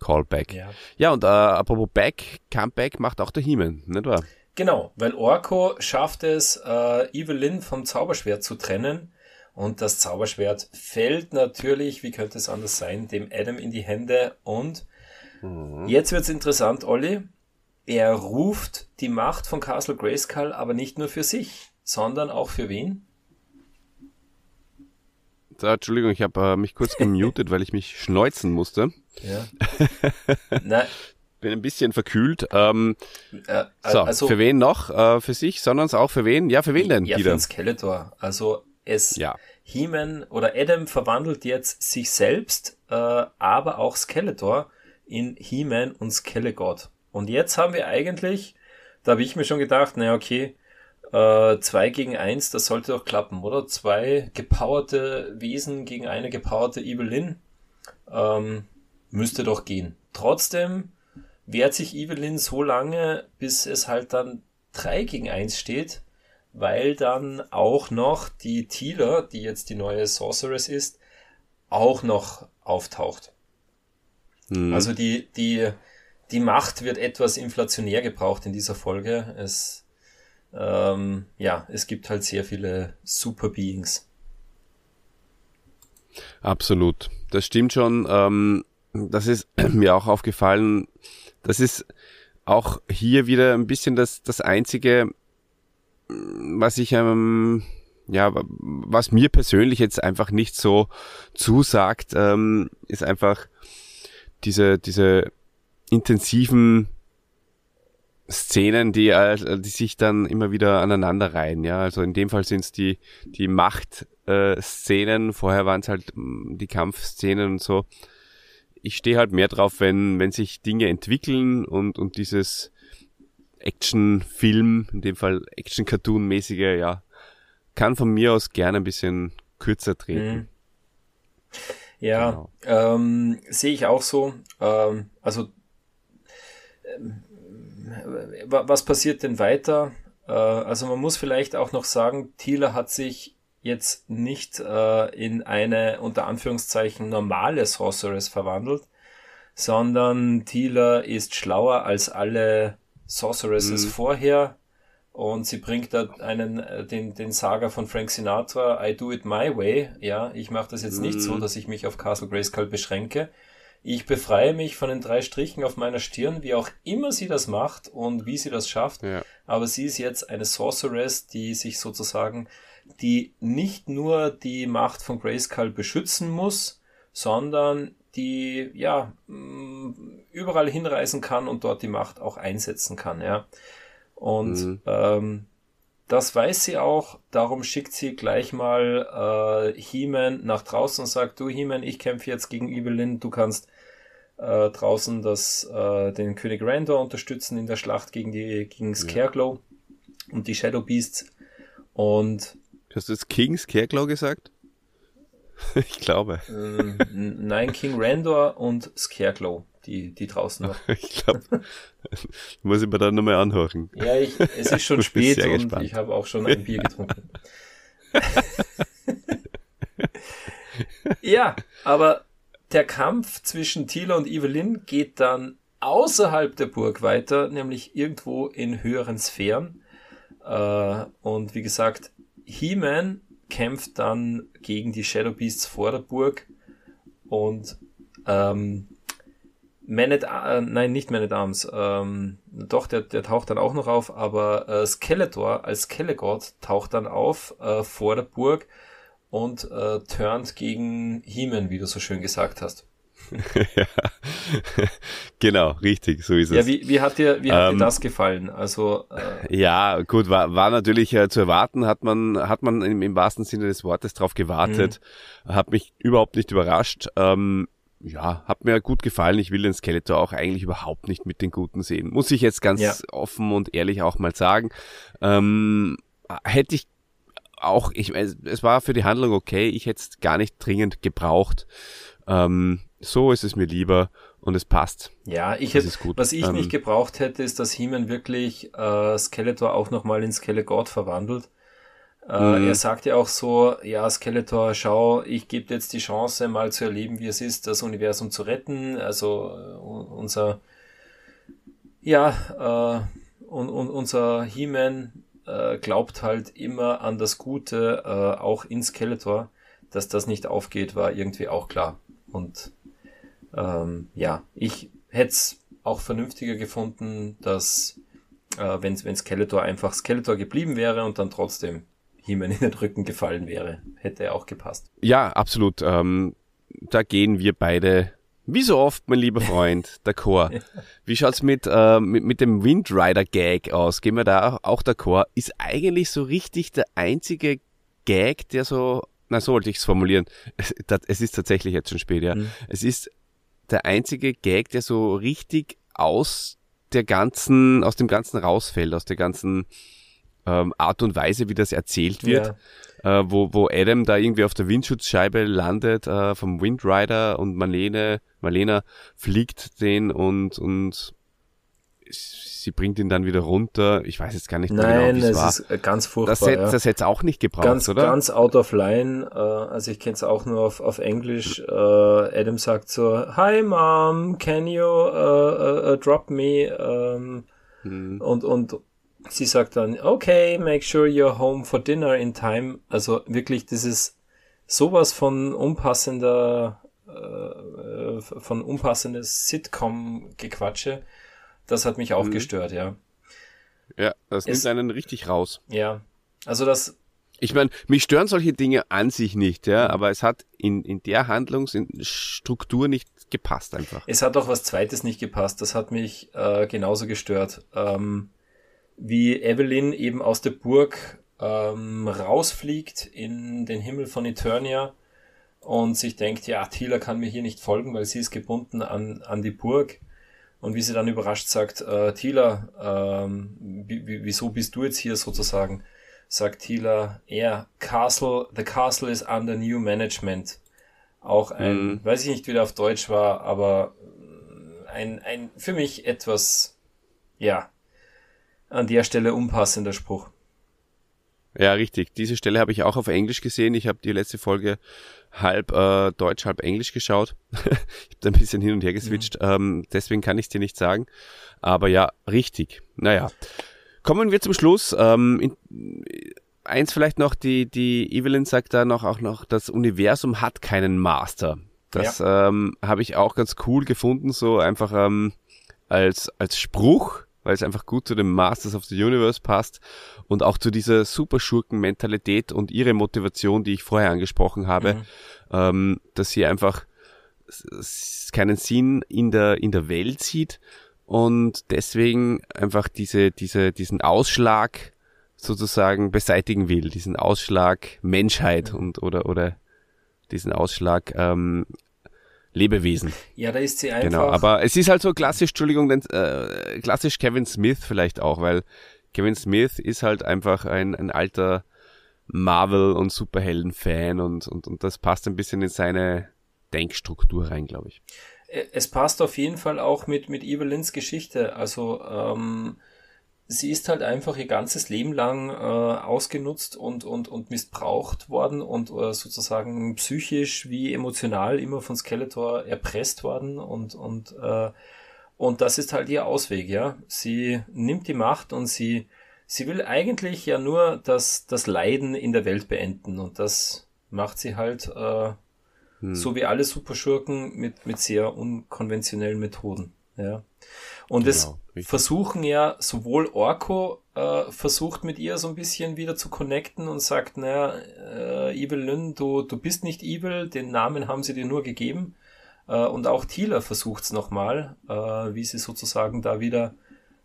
Callback. Ja, ja und äh, apropos Back, Comeback macht auch der He-Man, nicht wahr? Genau, weil Orko schafft es, äh, Evelyn vom Zauberschwert zu trennen. Und das Zauberschwert fällt natürlich, wie könnte es anders sein, dem Adam in die Hände. Und mhm. jetzt wird's interessant, Olli. Er ruft die Macht von Castle Grayskull aber nicht nur für sich, sondern auch für wen? Da, Entschuldigung, ich habe äh, mich kurz gemutet, weil ich mich schneuzen musste. Ja. Na, Bin ein bisschen verkühlt. Ähm, äh, so, also, für wen noch? Äh, für sich, sondern auch für wen? Ja, für wen denn? Ja, wieder? für Skeletor. Also es ja. He-Man oder Adam verwandelt jetzt sich selbst, äh, aber auch Skeletor in He-Man und Skelegod. Und jetzt haben wir eigentlich, da habe ich mir schon gedacht, naja, okay, äh, zwei gegen eins, das sollte doch klappen, oder? Zwei gepowerte Wesen gegen eine gepowerte Evelyn. Ähm, müsste doch gehen. Trotzdem wehrt sich Evelyn so lange, bis es halt dann 3 gegen 1 steht, weil dann auch noch die Tealer, die jetzt die neue Sorceress ist, auch noch auftaucht. Mhm. Also die, die, die Macht wird etwas inflationär gebraucht in dieser Folge. Es, ähm, ja, es gibt halt sehr viele Super Beings. Absolut. Das stimmt schon. Ähm, das ist mir auch aufgefallen, das ist auch hier wieder ein bisschen das, das einzige, was ich, ähm, ja, was mir persönlich jetzt einfach nicht so zusagt, ähm, ist einfach diese, diese intensiven Szenen, die, äh, die sich dann immer wieder aneinander reihen. Ja, also in dem Fall sind es die, die Macht-Szenen, vorher waren es halt mm, die Kampfszenen und so ich stehe halt mehr drauf, wenn, wenn sich Dinge entwickeln und, und dieses Action-Film, in dem Fall Action-Cartoon-mäßige, ja, kann von mir aus gerne ein bisschen kürzer treten. Mhm. Ja, genau. ähm, sehe ich auch so. Ähm, also, ähm, was passiert denn weiter? Äh, also man muss vielleicht auch noch sagen, Thieler hat sich jetzt nicht äh, in eine unter Anführungszeichen normale Sorceress verwandelt, sondern Tila ist schlauer als alle Sorceresses mhm. vorher und sie bringt da einen äh, den den Saga von Frank Sinatra I do it my way ja ich mache das jetzt mhm. nicht so mhm. dass ich mich auf Castle Grayskull beschränke ich befreie mich von den drei Strichen auf meiner Stirn wie auch immer sie das macht und wie sie das schafft ja. aber sie ist jetzt eine Sorceress die sich sozusagen die nicht nur die Macht von Grayskull beschützen muss, sondern die ja mm, überall hinreisen kann und dort die Macht auch einsetzen kann, ja. Und mhm. ähm, das weiß sie auch, darum schickt sie gleich mal äh, He-Man nach draußen und sagt, du He-Man, ich kämpfe jetzt gegen Evelyn, du kannst äh, draußen das, äh, den König Randor unterstützen in der Schlacht gegen die gegen Scareglow ja. und die Shadow Beasts und Hast du jetzt Kings Scarecrow gesagt? ich glaube. Ähm, nein, King Randor und Scareglow, die, die draußen noch. ich glaube, muss ich mir dann nochmal anhören. Ja, ich, es ist schon spät und gespannt. ich habe auch schon ein Bier getrunken. ja, aber der Kampf zwischen Tila und Evelyn geht dann außerhalb der Burg weiter, nämlich irgendwo in höheren Sphären. Äh, und wie gesagt, He-Man kämpft dann gegen die Shadow Beasts vor der Burg und ähm, Man at, äh, nein, nicht Man at Arms, ähm, doch, der, der taucht dann auch noch auf, aber äh, Skeletor als Skelegord taucht dann auf äh, vor der Burg und äh, turnt gegen He-Man, wie du so schön gesagt hast. ja, genau, richtig, so ist es. Ja, wie, wie hat dir, wie hat ähm, dir das gefallen? Also äh, ja, gut, war, war natürlich äh, zu erwarten, hat man, hat man im, im wahrsten Sinne des Wortes drauf gewartet, mhm. hat mich überhaupt nicht überrascht. Ähm, ja, hat mir gut gefallen. Ich will den Skeletor auch eigentlich überhaupt nicht mit den Guten sehen. Muss ich jetzt ganz ja. offen und ehrlich auch mal sagen. Ähm, hätte ich auch, ich, es war für die Handlung okay, ich hätte es gar nicht dringend gebraucht. Ähm, so ist es mir lieber und es passt. Ja, ich hätte, was ich ähm, nicht gebraucht hätte, ist, dass He-Man wirklich äh, Skeletor auch nochmal in Skelegord verwandelt. Äh, mhm. er sagt ja auch so, ja, Skeletor, schau, ich gebe dir jetzt die Chance, mal zu erleben, wie es ist, das Universum zu retten. Also äh, unser, ja, äh, und, und unser He-Man äh, glaubt halt immer an das Gute, äh, auch in Skeletor. Dass das nicht aufgeht, war irgendwie auch klar. Und ähm, ja, ich hätte es auch vernünftiger gefunden, dass äh, wenn, wenn Skeletor einfach Skeletor geblieben wäre und dann trotzdem He-Man in den Rücken gefallen wäre. Hätte er auch gepasst. Ja, absolut. Ähm, da gehen wir beide, wie so oft, mein lieber Freund, d'accord. Wie schaut's mit, äh, mit, mit dem Windrider-Gag aus? Gehen wir da auch d'accord? Ist eigentlich so richtig der einzige Gag, der so, na so wollte ich es formulieren. Es, es, ist tatsächlich jetzt schon spät, ja. Mhm. Es ist der einzige Gag, der so richtig aus der ganzen, aus dem ganzen rausfällt, aus der ganzen ähm, Art und Weise, wie das erzählt wird. Ja. Äh, wo, wo Adam da irgendwie auf der Windschutzscheibe landet äh, vom Windrider und Marlene, Marlena fliegt den und, und sie bringt ihn dann wieder runter. Ich weiß jetzt gar nicht Nein, genau, wie es war. Ist äh, ganz furchtbar. Das, hätte, ja. das hätte auch nicht gebraucht, ganz, oder? Ganz out of line. Äh, also ich kenne es auch nur auf, auf Englisch. Äh, Adam sagt so, Hi Mom, can you uh, uh, drop me? Hm. Und und sie sagt dann, okay, make sure you're home for dinner in time. Also wirklich dieses sowas von unpassender äh, von unpassendes Sitcom-Gequatsche das hat mich auch mhm. gestört, ja. Ja, das nimmt es, einen richtig raus. Ja, also das. Ich meine, mich stören solche Dinge an sich nicht, ja, mhm. aber es hat in, in der Handlungsstruktur nicht gepasst einfach. Es hat auch was Zweites nicht gepasst, das hat mich äh, genauso gestört. Ähm, wie Evelyn eben aus der Burg ähm, rausfliegt in den Himmel von Eternia und sich denkt, ja, Tila kann mir hier nicht folgen, weil sie ist gebunden an, an die Burg. Und wie sie dann überrascht sagt, äh, Tila, ähm, wieso bist du jetzt hier sozusagen? Sagt Tila, er, Castle, the Castle is under new management. Auch ein, mhm. weiß ich nicht, wie der auf Deutsch war, aber ein, ein für mich etwas, ja, an der Stelle unpassender Spruch. Ja, richtig. Diese Stelle habe ich auch auf Englisch gesehen. Ich habe die letzte Folge halb äh, Deutsch, halb Englisch geschaut. ich habe da ein bisschen hin und her geswitcht. Mhm. Ähm, deswegen kann ich es dir nicht sagen. Aber ja, richtig. Naja. Kommen wir zum Schluss. Ähm, in, eins vielleicht noch, die, die Evelyn sagt da noch auch noch, das Universum hat keinen Master. Das ja. ähm, habe ich auch ganz cool gefunden, so einfach ähm, als, als Spruch weil es einfach gut zu dem Masters of the Universe passt und auch zu dieser Superschurken-Mentalität und ihre Motivation, die ich vorher angesprochen habe, mhm. ähm, dass sie einfach keinen Sinn in der, in der Welt sieht und deswegen einfach diese, diese, diesen Ausschlag sozusagen beseitigen will, diesen Ausschlag Menschheit mhm. und oder, oder diesen Ausschlag ähm, Lebewesen. Ja, da ist sie einfach. Genau, aber es ist halt so klassisch, Entschuldigung, denn, äh, klassisch Kevin Smith vielleicht auch, weil Kevin Smith ist halt einfach ein, ein alter Marvel- und Superhelden-Fan und, und, und das passt ein bisschen in seine Denkstruktur rein, glaube ich. Es passt auf jeden Fall auch mit, mit Evelyn's Geschichte. Also ähm, sie ist halt einfach ihr ganzes Leben lang äh, ausgenutzt und, und, und missbraucht worden und äh, sozusagen psychisch wie emotional immer von Skeletor erpresst worden und, und, äh, und das ist halt ihr Ausweg, ja. Sie nimmt die Macht und sie, sie will eigentlich ja nur das, das Leiden in der Welt beenden und das macht sie halt äh, hm. so wie alle Superschurken mit, mit sehr unkonventionellen Methoden, ja. Und genau, es richtig. versuchen ja sowohl Orko äh, versucht mit ihr so ein bisschen wieder zu connecten und sagt, naja, äh, Evil Lynn, du, du bist nicht evil, den Namen haben sie dir nur gegeben. Äh, und auch Thieler versucht es nochmal, äh, wie sie sozusagen da wieder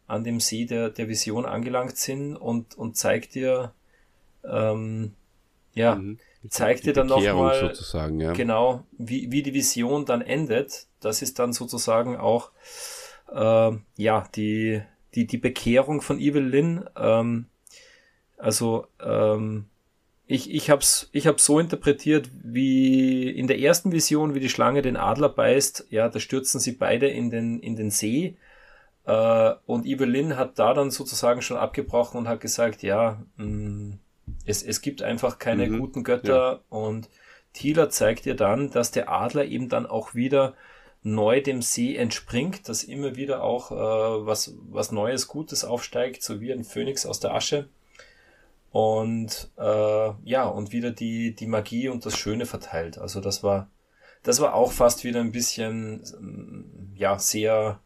an dem See der, der Vision angelangt sind und, und zeigt dir, ähm, ja, mhm. Zeigt dir dann nochmal, sozusagen, ja. genau, wie, wie die Vision dann endet. Das ist dann sozusagen auch äh, ja, die, die, die Bekehrung von Evil Lynn, ähm, also ähm, ich, ich habe es ich hab's so interpretiert, wie in der ersten Vision, wie die Schlange den Adler beißt, ja, da stürzen sie beide in den, in den See. Äh, und Evelyn hat da dann sozusagen schon abgebrochen und hat gesagt, ja, mh, mm, es, es gibt einfach keine mhm, guten Götter. Ja. Und Thieler zeigt ihr dann, dass der Adler eben dann auch wieder neu dem See entspringt, dass immer wieder auch äh, was, was Neues, Gutes aufsteigt, so wie ein Phönix aus der Asche. Und äh, ja, und wieder die, die Magie und das Schöne verteilt. Also das war, das war auch fast wieder ein bisschen, ja, sehr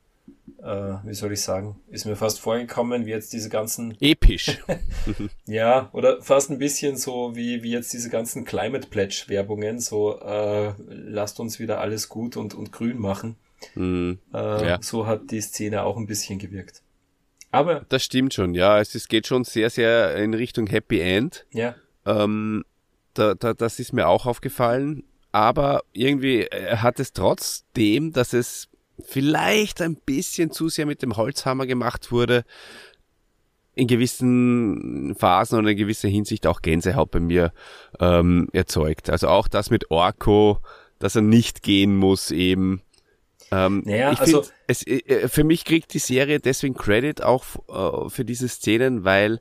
äh, wie soll ich sagen, ist mir fast vorgekommen, wie jetzt diese ganzen... Episch. ja, oder fast ein bisschen so wie, wie jetzt diese ganzen Climate Pledge Werbungen, so äh, lasst uns wieder alles gut und, und grün machen. Mm, äh, ja. So hat die Szene auch ein bisschen gewirkt. Aber... Das stimmt schon, ja. Es, es geht schon sehr, sehr in Richtung Happy End. Ja. Ähm, da, da, das ist mir auch aufgefallen. Aber irgendwie äh, hat es trotzdem, dass es vielleicht ein bisschen zu sehr mit dem Holzhammer gemacht wurde, in gewissen Phasen oder in gewisser Hinsicht auch Gänsehaut bei mir ähm, erzeugt. Also auch das mit Orko, dass er nicht gehen muss eben. Ähm, naja, ich also es, äh, für mich kriegt die Serie deswegen Credit auch äh, für diese Szenen, weil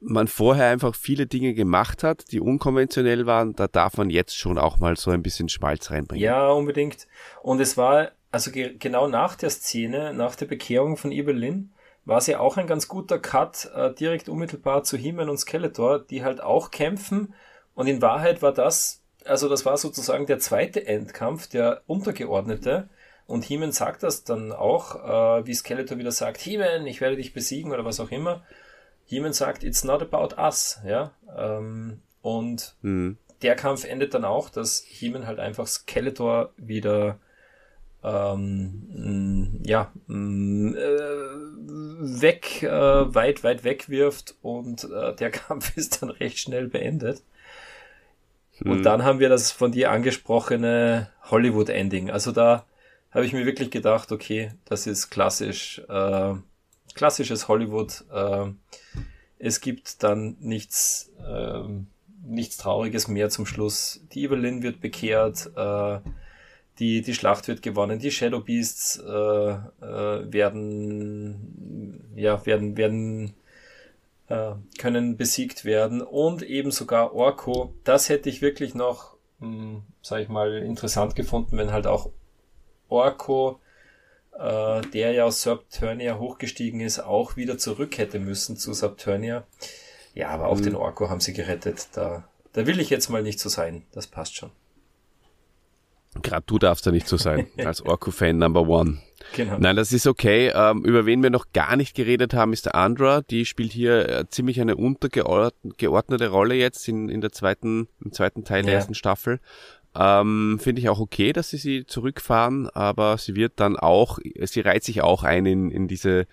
man vorher einfach viele Dinge gemacht hat, die unkonventionell waren. Da darf man jetzt schon auch mal so ein bisschen Schmalz reinbringen. Ja, unbedingt. Und es war also ge genau nach der Szene, nach der Bekehrung von Evelyn, war es ja auch ein ganz guter Cut äh, direkt unmittelbar zu He-Man und Skeletor, die halt auch kämpfen. Und in Wahrheit war das, also das war sozusagen der zweite Endkampf, der untergeordnete. Und He-Man sagt das dann auch, äh, wie Skeletor wieder sagt, He-Man, ich werde dich besiegen oder was auch immer. He-Man sagt, it's not about us, ja. Ähm, und mhm. der Kampf endet dann auch, dass He-Man halt einfach Skeletor wieder ähm, ja, äh, weg, äh, weit, weit weg wirft und äh, der Kampf ist dann recht schnell beendet. Hm. Und dann haben wir das von dir angesprochene Hollywood-Ending. Also da habe ich mir wirklich gedacht, okay, das ist klassisch, äh, klassisches Hollywood. Äh, es gibt dann nichts, äh, nichts Trauriges mehr zum Schluss. Die Evelyn wird bekehrt. Äh, die, die Schlacht wird gewonnen, die Shadow Beasts äh, äh, werden, ja, werden, werden, äh, können besiegt werden und eben sogar Orko. Das hätte ich wirklich noch, mh, hm, sag ich mal, interessant gefunden, wenn halt auch Orko, äh, der ja aus Subturnia hochgestiegen ist, auch wieder zurück hätte müssen zu Subturnia. Ja, aber auch mhm. den Orko haben sie gerettet. Da, da will ich jetzt mal nicht so sein. Das passt schon. Gerade du darfst da nicht so sein, als Orko-Fan Number One. Genau. Nein, das ist okay. Ähm, über wen wir noch gar nicht geredet haben, ist der Andra. Die spielt hier äh, ziemlich eine untergeordnete Rolle jetzt in, in der zweiten, im zweiten Teil ja. der ersten Staffel. Ähm, Finde ich auch okay, dass sie sie zurückfahren, aber sie wird dann auch, sie reiht sich auch ein in, in diese,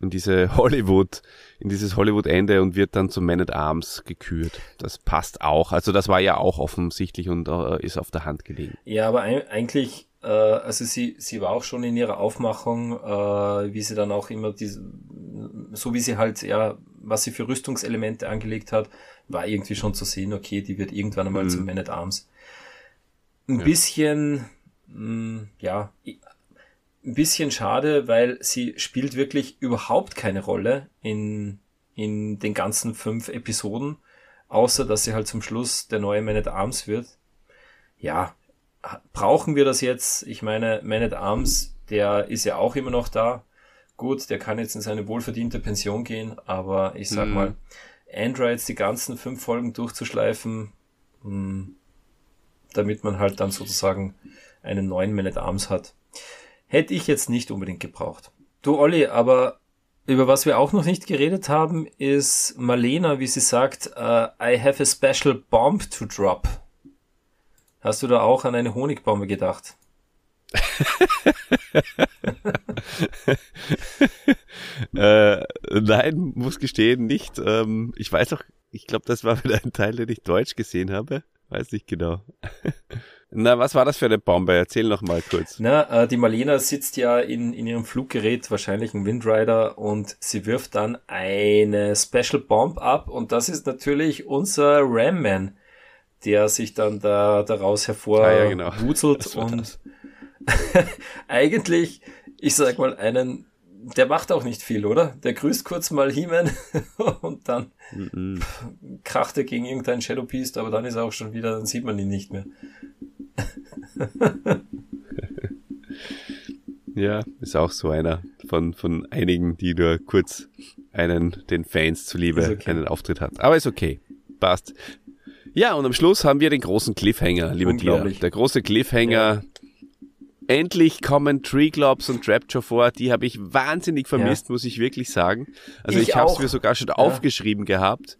in diese Hollywood, in dieses Hollywood-Ende und wird dann zum Man at Arms gekürt. Das passt auch. Also das war ja auch offensichtlich und äh, ist auf der Hand gelegen. Ja, aber eigentlich, äh, also sie, sie war auch schon in ihrer Aufmachung, äh, wie sie dann auch immer diese, so wie sie halt ja was sie für Rüstungselemente angelegt hat, war irgendwie schon zu sehen, okay, die wird irgendwann einmal mhm. zum Man at Arms. Ein ja. bisschen, mh, mm, ja, ein bisschen schade, weil sie spielt wirklich überhaupt keine Rolle in, in den ganzen fünf Episoden, außer dass sie halt zum Schluss der neue Man at Arms wird. Ja, brauchen wir das jetzt? Ich meine, Man at Arms, der ist ja auch immer noch da. Gut, der kann jetzt in seine wohlverdiente Pension gehen, aber ich sag mhm. mal, Androids die ganzen fünf Folgen durchzuschleifen, mh, hm, damit man halt dann sozusagen einen neuen Man at Arms hat, hätte ich jetzt nicht unbedingt gebraucht. Du Olli, aber über was wir auch noch nicht geredet haben, ist Marlena, wie sie sagt, uh, I have a special bomb to drop. Hast du da auch an eine Honigbombe gedacht? äh, nein, muss gestehen, nicht. Ähm, ich weiß auch, ich glaube, das war wieder ein Teil, den ich Deutsch gesehen habe. Weiß nicht genau. Na, was war das für eine Bombe? Erzähl noch mal kurz. Na, äh, die Marlena sitzt ja in, in ihrem Fluggerät, wahrscheinlich ein Windrider, und sie wirft dann eine Special Bomb ab. Und das ist natürlich unser Ram-Man, der sich dann da daraus hervorwurzelt ah, ja, genau. und eigentlich, ich sag mal, einen, der macht auch nicht viel, oder? Der grüßt kurz mal He-Man und dann mm -mm. kracht er gegen irgendeinen Shadow Beast, aber dann ist er auch schon wieder, dann sieht man ihn nicht mehr. ja, ist auch so einer von, von einigen, die nur kurz einen, den Fans zuliebe, okay. einen Auftritt hat. Aber ist okay. Passt. Ja, und am Schluss haben wir den großen Cliffhanger, lieber dir. Der große Cliffhanger, ja. Endlich kommen Tree Globs und Trapjaw vor. Die habe ich wahnsinnig vermisst, ja. muss ich wirklich sagen. Also ich, ich habe es mir sogar schon ja. aufgeschrieben gehabt,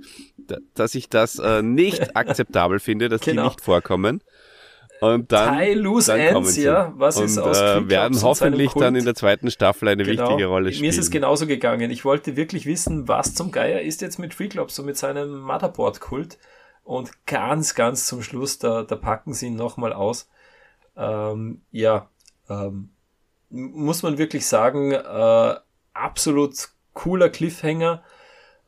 dass ich das äh, nicht akzeptabel finde, dass genau. die nicht vorkommen. Und dann, Tie loose dann kommen sie. Ja, was und, ist aus äh, werden hoffentlich dann in der zweiten Staffel eine genau. wichtige Rolle spielen. Mir ist es genauso gegangen. Ich wollte wirklich wissen, was zum Geier ist jetzt mit Tree Globs und mit seinem Motherboard-Kult. Und ganz, ganz zum Schluss, da, da packen sie ihn nochmal aus. Ähm, ja, ähm, muss man wirklich sagen, äh, absolut cooler Cliffhanger.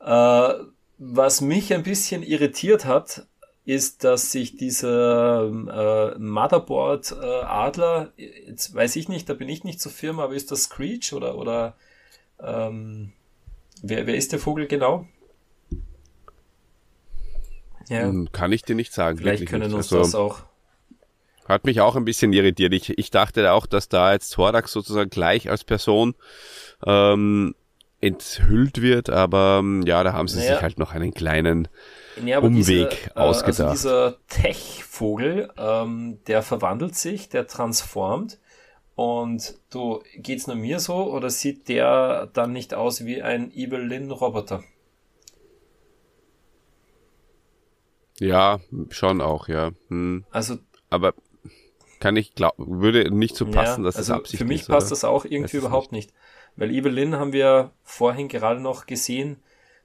Äh, was mich ein bisschen irritiert hat, ist, dass sich dieser äh, Motherboard äh, Adler, jetzt weiß ich nicht, da bin ich nicht zur Firma, aber ist das Screech oder oder ähm, wer, wer ist der Vogel genau? Ja. Hm, kann ich dir nicht sagen. Vielleicht können uns also, das auch hat mich auch ein bisschen irritiert. Ich, ich dachte auch, dass da jetzt Thorax sozusagen gleich als Person ähm, enthüllt wird, aber ähm, ja, da haben sie naja. sich halt noch einen kleinen ja, Umweg diese, ausgedacht. Äh, also dieser Tech-Vogel, ähm, der verwandelt sich, der transformt. Und du, geht's nur mir so oder sieht der dann nicht aus wie ein Evil Lynn Roboter? Ja, schon auch, ja. Hm. Also, aber kann ich glauben, würde nicht so passen, ja, dass also es Absicht Für mich ist, passt das auch irgendwie überhaupt nicht. Weil Evelyn haben wir vorhin gerade noch gesehen,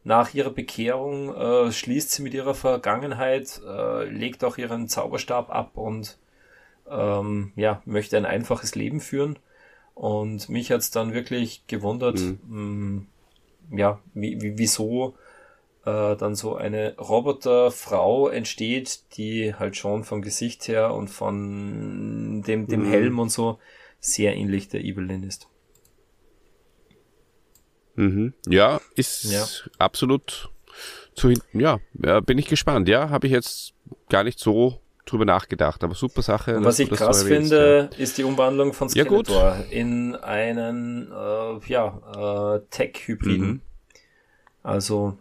nach ihrer Bekehrung äh, schließt sie mit ihrer Vergangenheit, äh, legt auch ihren Zauberstab ab und ähm, ja, möchte ein einfaches Leben führen. Und mich hat's dann wirklich gewundert, mhm. mh, mm, ja, wie, wie, wieso äh, dann so eine Roboterfrau entsteht, die halt schon vom Gesicht her und von dem, dem mhm. Helm und so sehr ähnlich der Evelyn ist. Mhm. Ja, ist ja. absolut zu hinten. Ja, bin ich gespannt. Ja, habe ich jetzt gar nicht so drüber nachgedacht, aber super Sache. Und was ich krass so finde, ja. ist die Umwandlung von Skeletor ja, in einen äh, ja, äh, Tech-Hybriden. Mhm. Also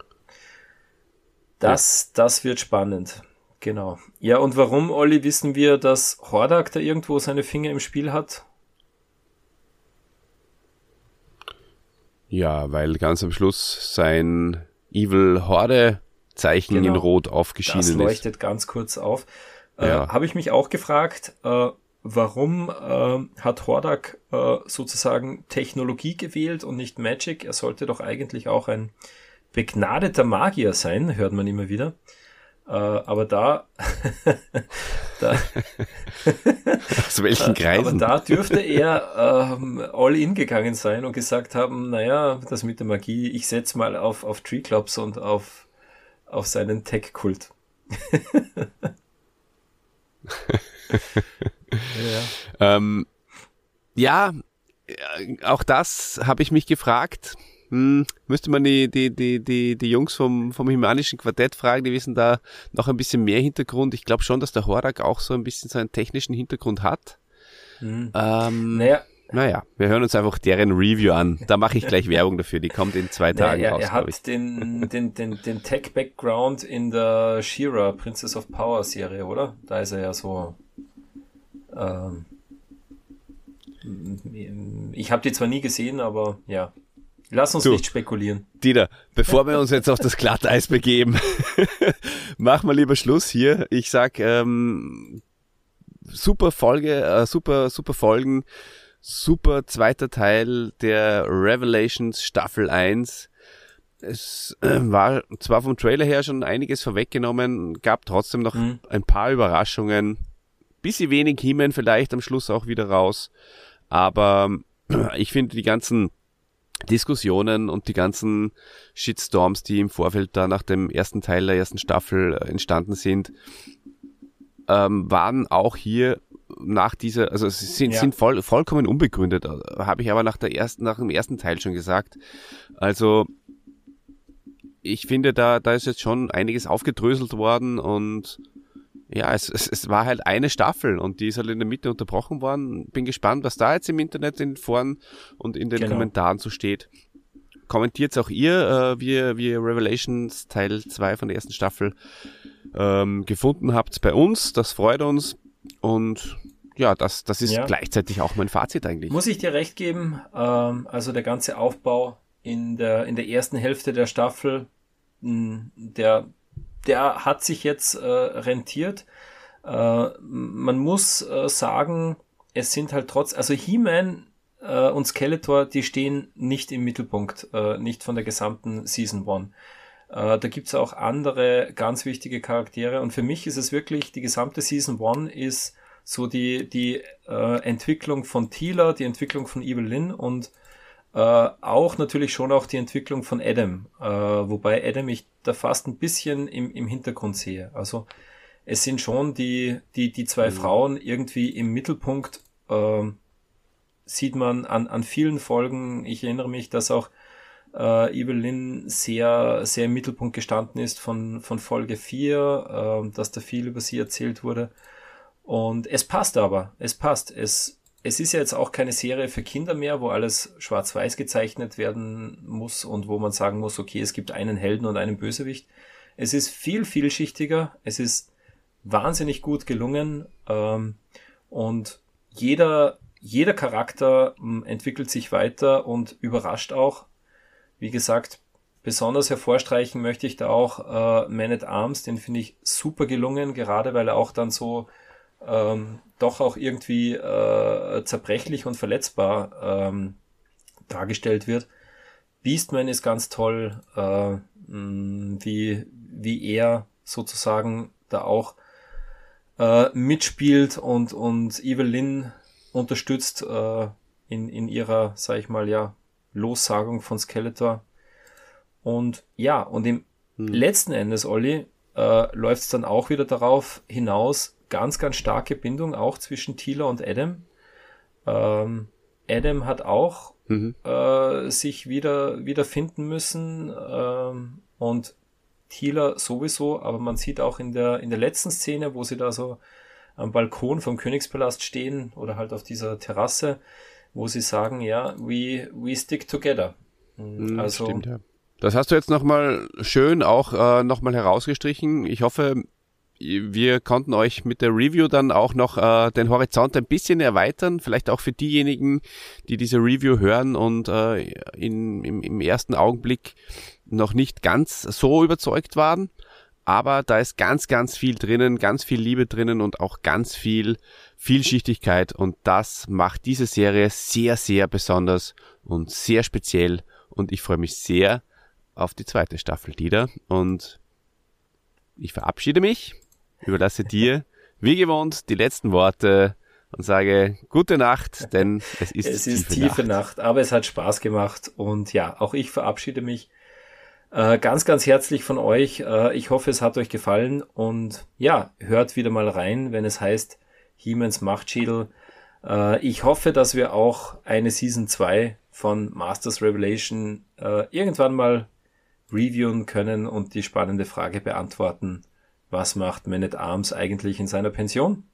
das, ja. das wird spannend. Genau. Ja, und warum, Olli, wissen wir, dass Hordak da irgendwo seine Finger im Spiel hat? Ja, weil ganz am Schluss sein Evil Horde Zeichen genau. in Rot aufgeschienen ist. Das leuchtet ist. ganz kurz auf. Äh, ja. Habe ich mich auch gefragt, äh, warum äh, hat Hordak äh, sozusagen Technologie gewählt und nicht Magic? Er sollte doch eigentlich auch ein begnadeter Magier sein, hört man immer wieder. Äh, aber da Da, Aus welchen Kreisen? Aber da dürfte er ähm, all in gegangen sein und gesagt haben, naja, das mit der Magie, ich setze mal auf, auf Tree Clubs und auf, auf seinen Tech-Kult. ja. Ähm, ja, auch das habe ich mich gefragt. Hm, müsste man die, die, die, die, die Jungs vom, vom Himanischen Quartett fragen, die wissen da noch ein bisschen mehr Hintergrund. Ich glaube schon, dass der Horak auch so ein bisschen seinen technischen Hintergrund hat. Mhm. Ähm, naja. Naja, wir hören uns einfach deren Review an. Da mache ich gleich Werbung dafür. Die kommt in zwei Tagen naja, raus. Er hat den, den, den, den Tech-Background in der Shira Princess of Power Serie, oder? Da ist er ja so. Ähm, ich habe die zwar nie gesehen, aber ja, Lass uns du, nicht spekulieren. Dieter, bevor wir uns jetzt auf das Glatteis begeben, mach mal lieber Schluss hier. Ich sag, ähm, super Folge, äh, super, super Folgen, super zweiter Teil der Revelations Staffel 1. Es äh, war zwar vom Trailer her schon einiges vorweggenommen, gab trotzdem noch mhm. ein paar Überraschungen. Bisschen wenig Himen vielleicht am Schluss auch wieder raus. Aber ich finde die ganzen Diskussionen und die ganzen Shitstorms, die im Vorfeld da nach dem ersten Teil der ersten Staffel äh, entstanden sind, ähm, waren auch hier nach dieser, also sind, ja. sind voll, vollkommen unbegründet, äh, habe ich aber nach der ersten, nach dem ersten Teil schon gesagt. Also ich finde, da, da ist jetzt schon einiges aufgedröselt worden und ja, es, es, es war halt eine Staffel und die ist halt in der Mitte unterbrochen worden. Bin gespannt, was da jetzt im Internet in Foren und in den genau. Kommentaren so steht. Kommentiert auch ihr, äh, wie, ihr, wie ihr Revelations Teil 2 von der ersten Staffel ähm, gefunden habt bei uns. Das freut uns. Und ja, das, das ist ja. gleichzeitig auch mein Fazit eigentlich. Muss ich dir recht geben, ähm, also der ganze Aufbau in der, in der ersten Hälfte der Staffel, der der hat sich jetzt äh, rentiert. Äh, man muss äh, sagen, es sind halt trotz, also He-Man äh, und Skeletor, die stehen nicht im Mittelpunkt, äh, nicht von der gesamten Season 1. Äh, da gibt's auch andere ganz wichtige Charaktere und für mich ist es wirklich, die gesamte Season 1 ist so die, die Entwicklung von Teela, die Entwicklung von Evelyn und äh, auch natürlich schon auch die Entwicklung von Adam, äh, wobei Adam ich da fast ein bisschen im, im Hintergrund sehe. Also es sind schon die, die, die zwei mhm. Frauen irgendwie im Mittelpunkt, äh, sieht man an, an vielen Folgen. Ich erinnere mich, dass auch äh, Evelyn sehr, sehr im Mittelpunkt gestanden ist von, von Folge 4, äh, dass da viel über sie erzählt wurde. Und es passt aber, es passt. Es, es ist ja jetzt auch keine Serie für Kinder mehr, wo alles schwarz-weiß gezeichnet werden muss und wo man sagen muss, okay, es gibt einen Helden und einen Bösewicht. Es ist viel vielschichtiger, es ist wahnsinnig gut gelungen ähm, und jeder, jeder Charakter ähm, entwickelt sich weiter und überrascht auch. Wie gesagt, besonders hervorstreichen möchte ich da auch äh, Man at Arms, den finde ich super gelungen, gerade weil er auch dann so ähm, doch auch irgendwie äh, zerbrechlich und verletzbar ähm, dargestellt wird. Beastman ist ganz toll, äh, wie, wie er sozusagen da auch äh, mitspielt und, und Evelyn unterstützt äh, in, in ihrer, sag ich mal, ja, Lossagung von Skeletor. Und ja, und im hm. letzten Endes, Olli, äh, läuft es dann auch wieder darauf hinaus, ganz, ganz starke Bindung auch zwischen Tila und Adam. Ähm, Adam hat auch mhm. äh, sich wieder, wieder finden müssen ähm, und Tila sowieso, aber man sieht auch in der, in der letzten Szene, wo sie da so am Balkon vom Königspalast stehen oder halt auf dieser Terrasse, wo sie sagen, ja, we, we stick together. Mhm, also, stimmt, ja. Das hast du jetzt nochmal schön auch äh, nochmal herausgestrichen. Ich hoffe, wir konnten euch mit der Review dann auch noch äh, den Horizont ein bisschen erweitern, vielleicht auch für diejenigen, die diese Review hören und äh, in, im, im ersten Augenblick noch nicht ganz so überzeugt waren. Aber da ist ganz, ganz viel drinnen, ganz viel Liebe drinnen und auch ganz viel Vielschichtigkeit und das macht diese Serie sehr, sehr besonders und sehr speziell und ich freue mich sehr auf die zweite Staffel, Dieter. Und ich verabschiede mich überlasse dir wie gewohnt die letzten Worte und sage gute Nacht, denn es ist, es ist tiefe, tiefe Nacht. Nacht. Aber es hat Spaß gemacht und ja, auch ich verabschiede mich äh, ganz, ganz herzlich von euch. Äh, ich hoffe, es hat euch gefallen und ja, hört wieder mal rein, wenn es heißt Hiemens Machtschädel. Äh, ich hoffe, dass wir auch eine Season 2 von Masters Revelation äh, irgendwann mal reviewen können und die spannende Frage beantworten, was macht Man at Arms eigentlich in seiner Pension?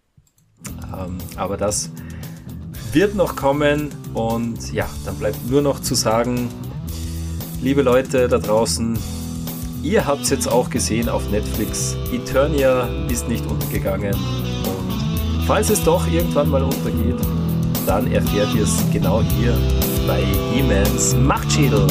Ähm, aber das wird noch kommen und ja, dann bleibt nur noch zu sagen, liebe Leute da draußen, ihr habt es jetzt auch gesehen auf Netflix, Eternia ist nicht untergegangen und falls es doch irgendwann mal untergeht, dann erfährt ihr es genau hier bei E-Mans Machtschädel.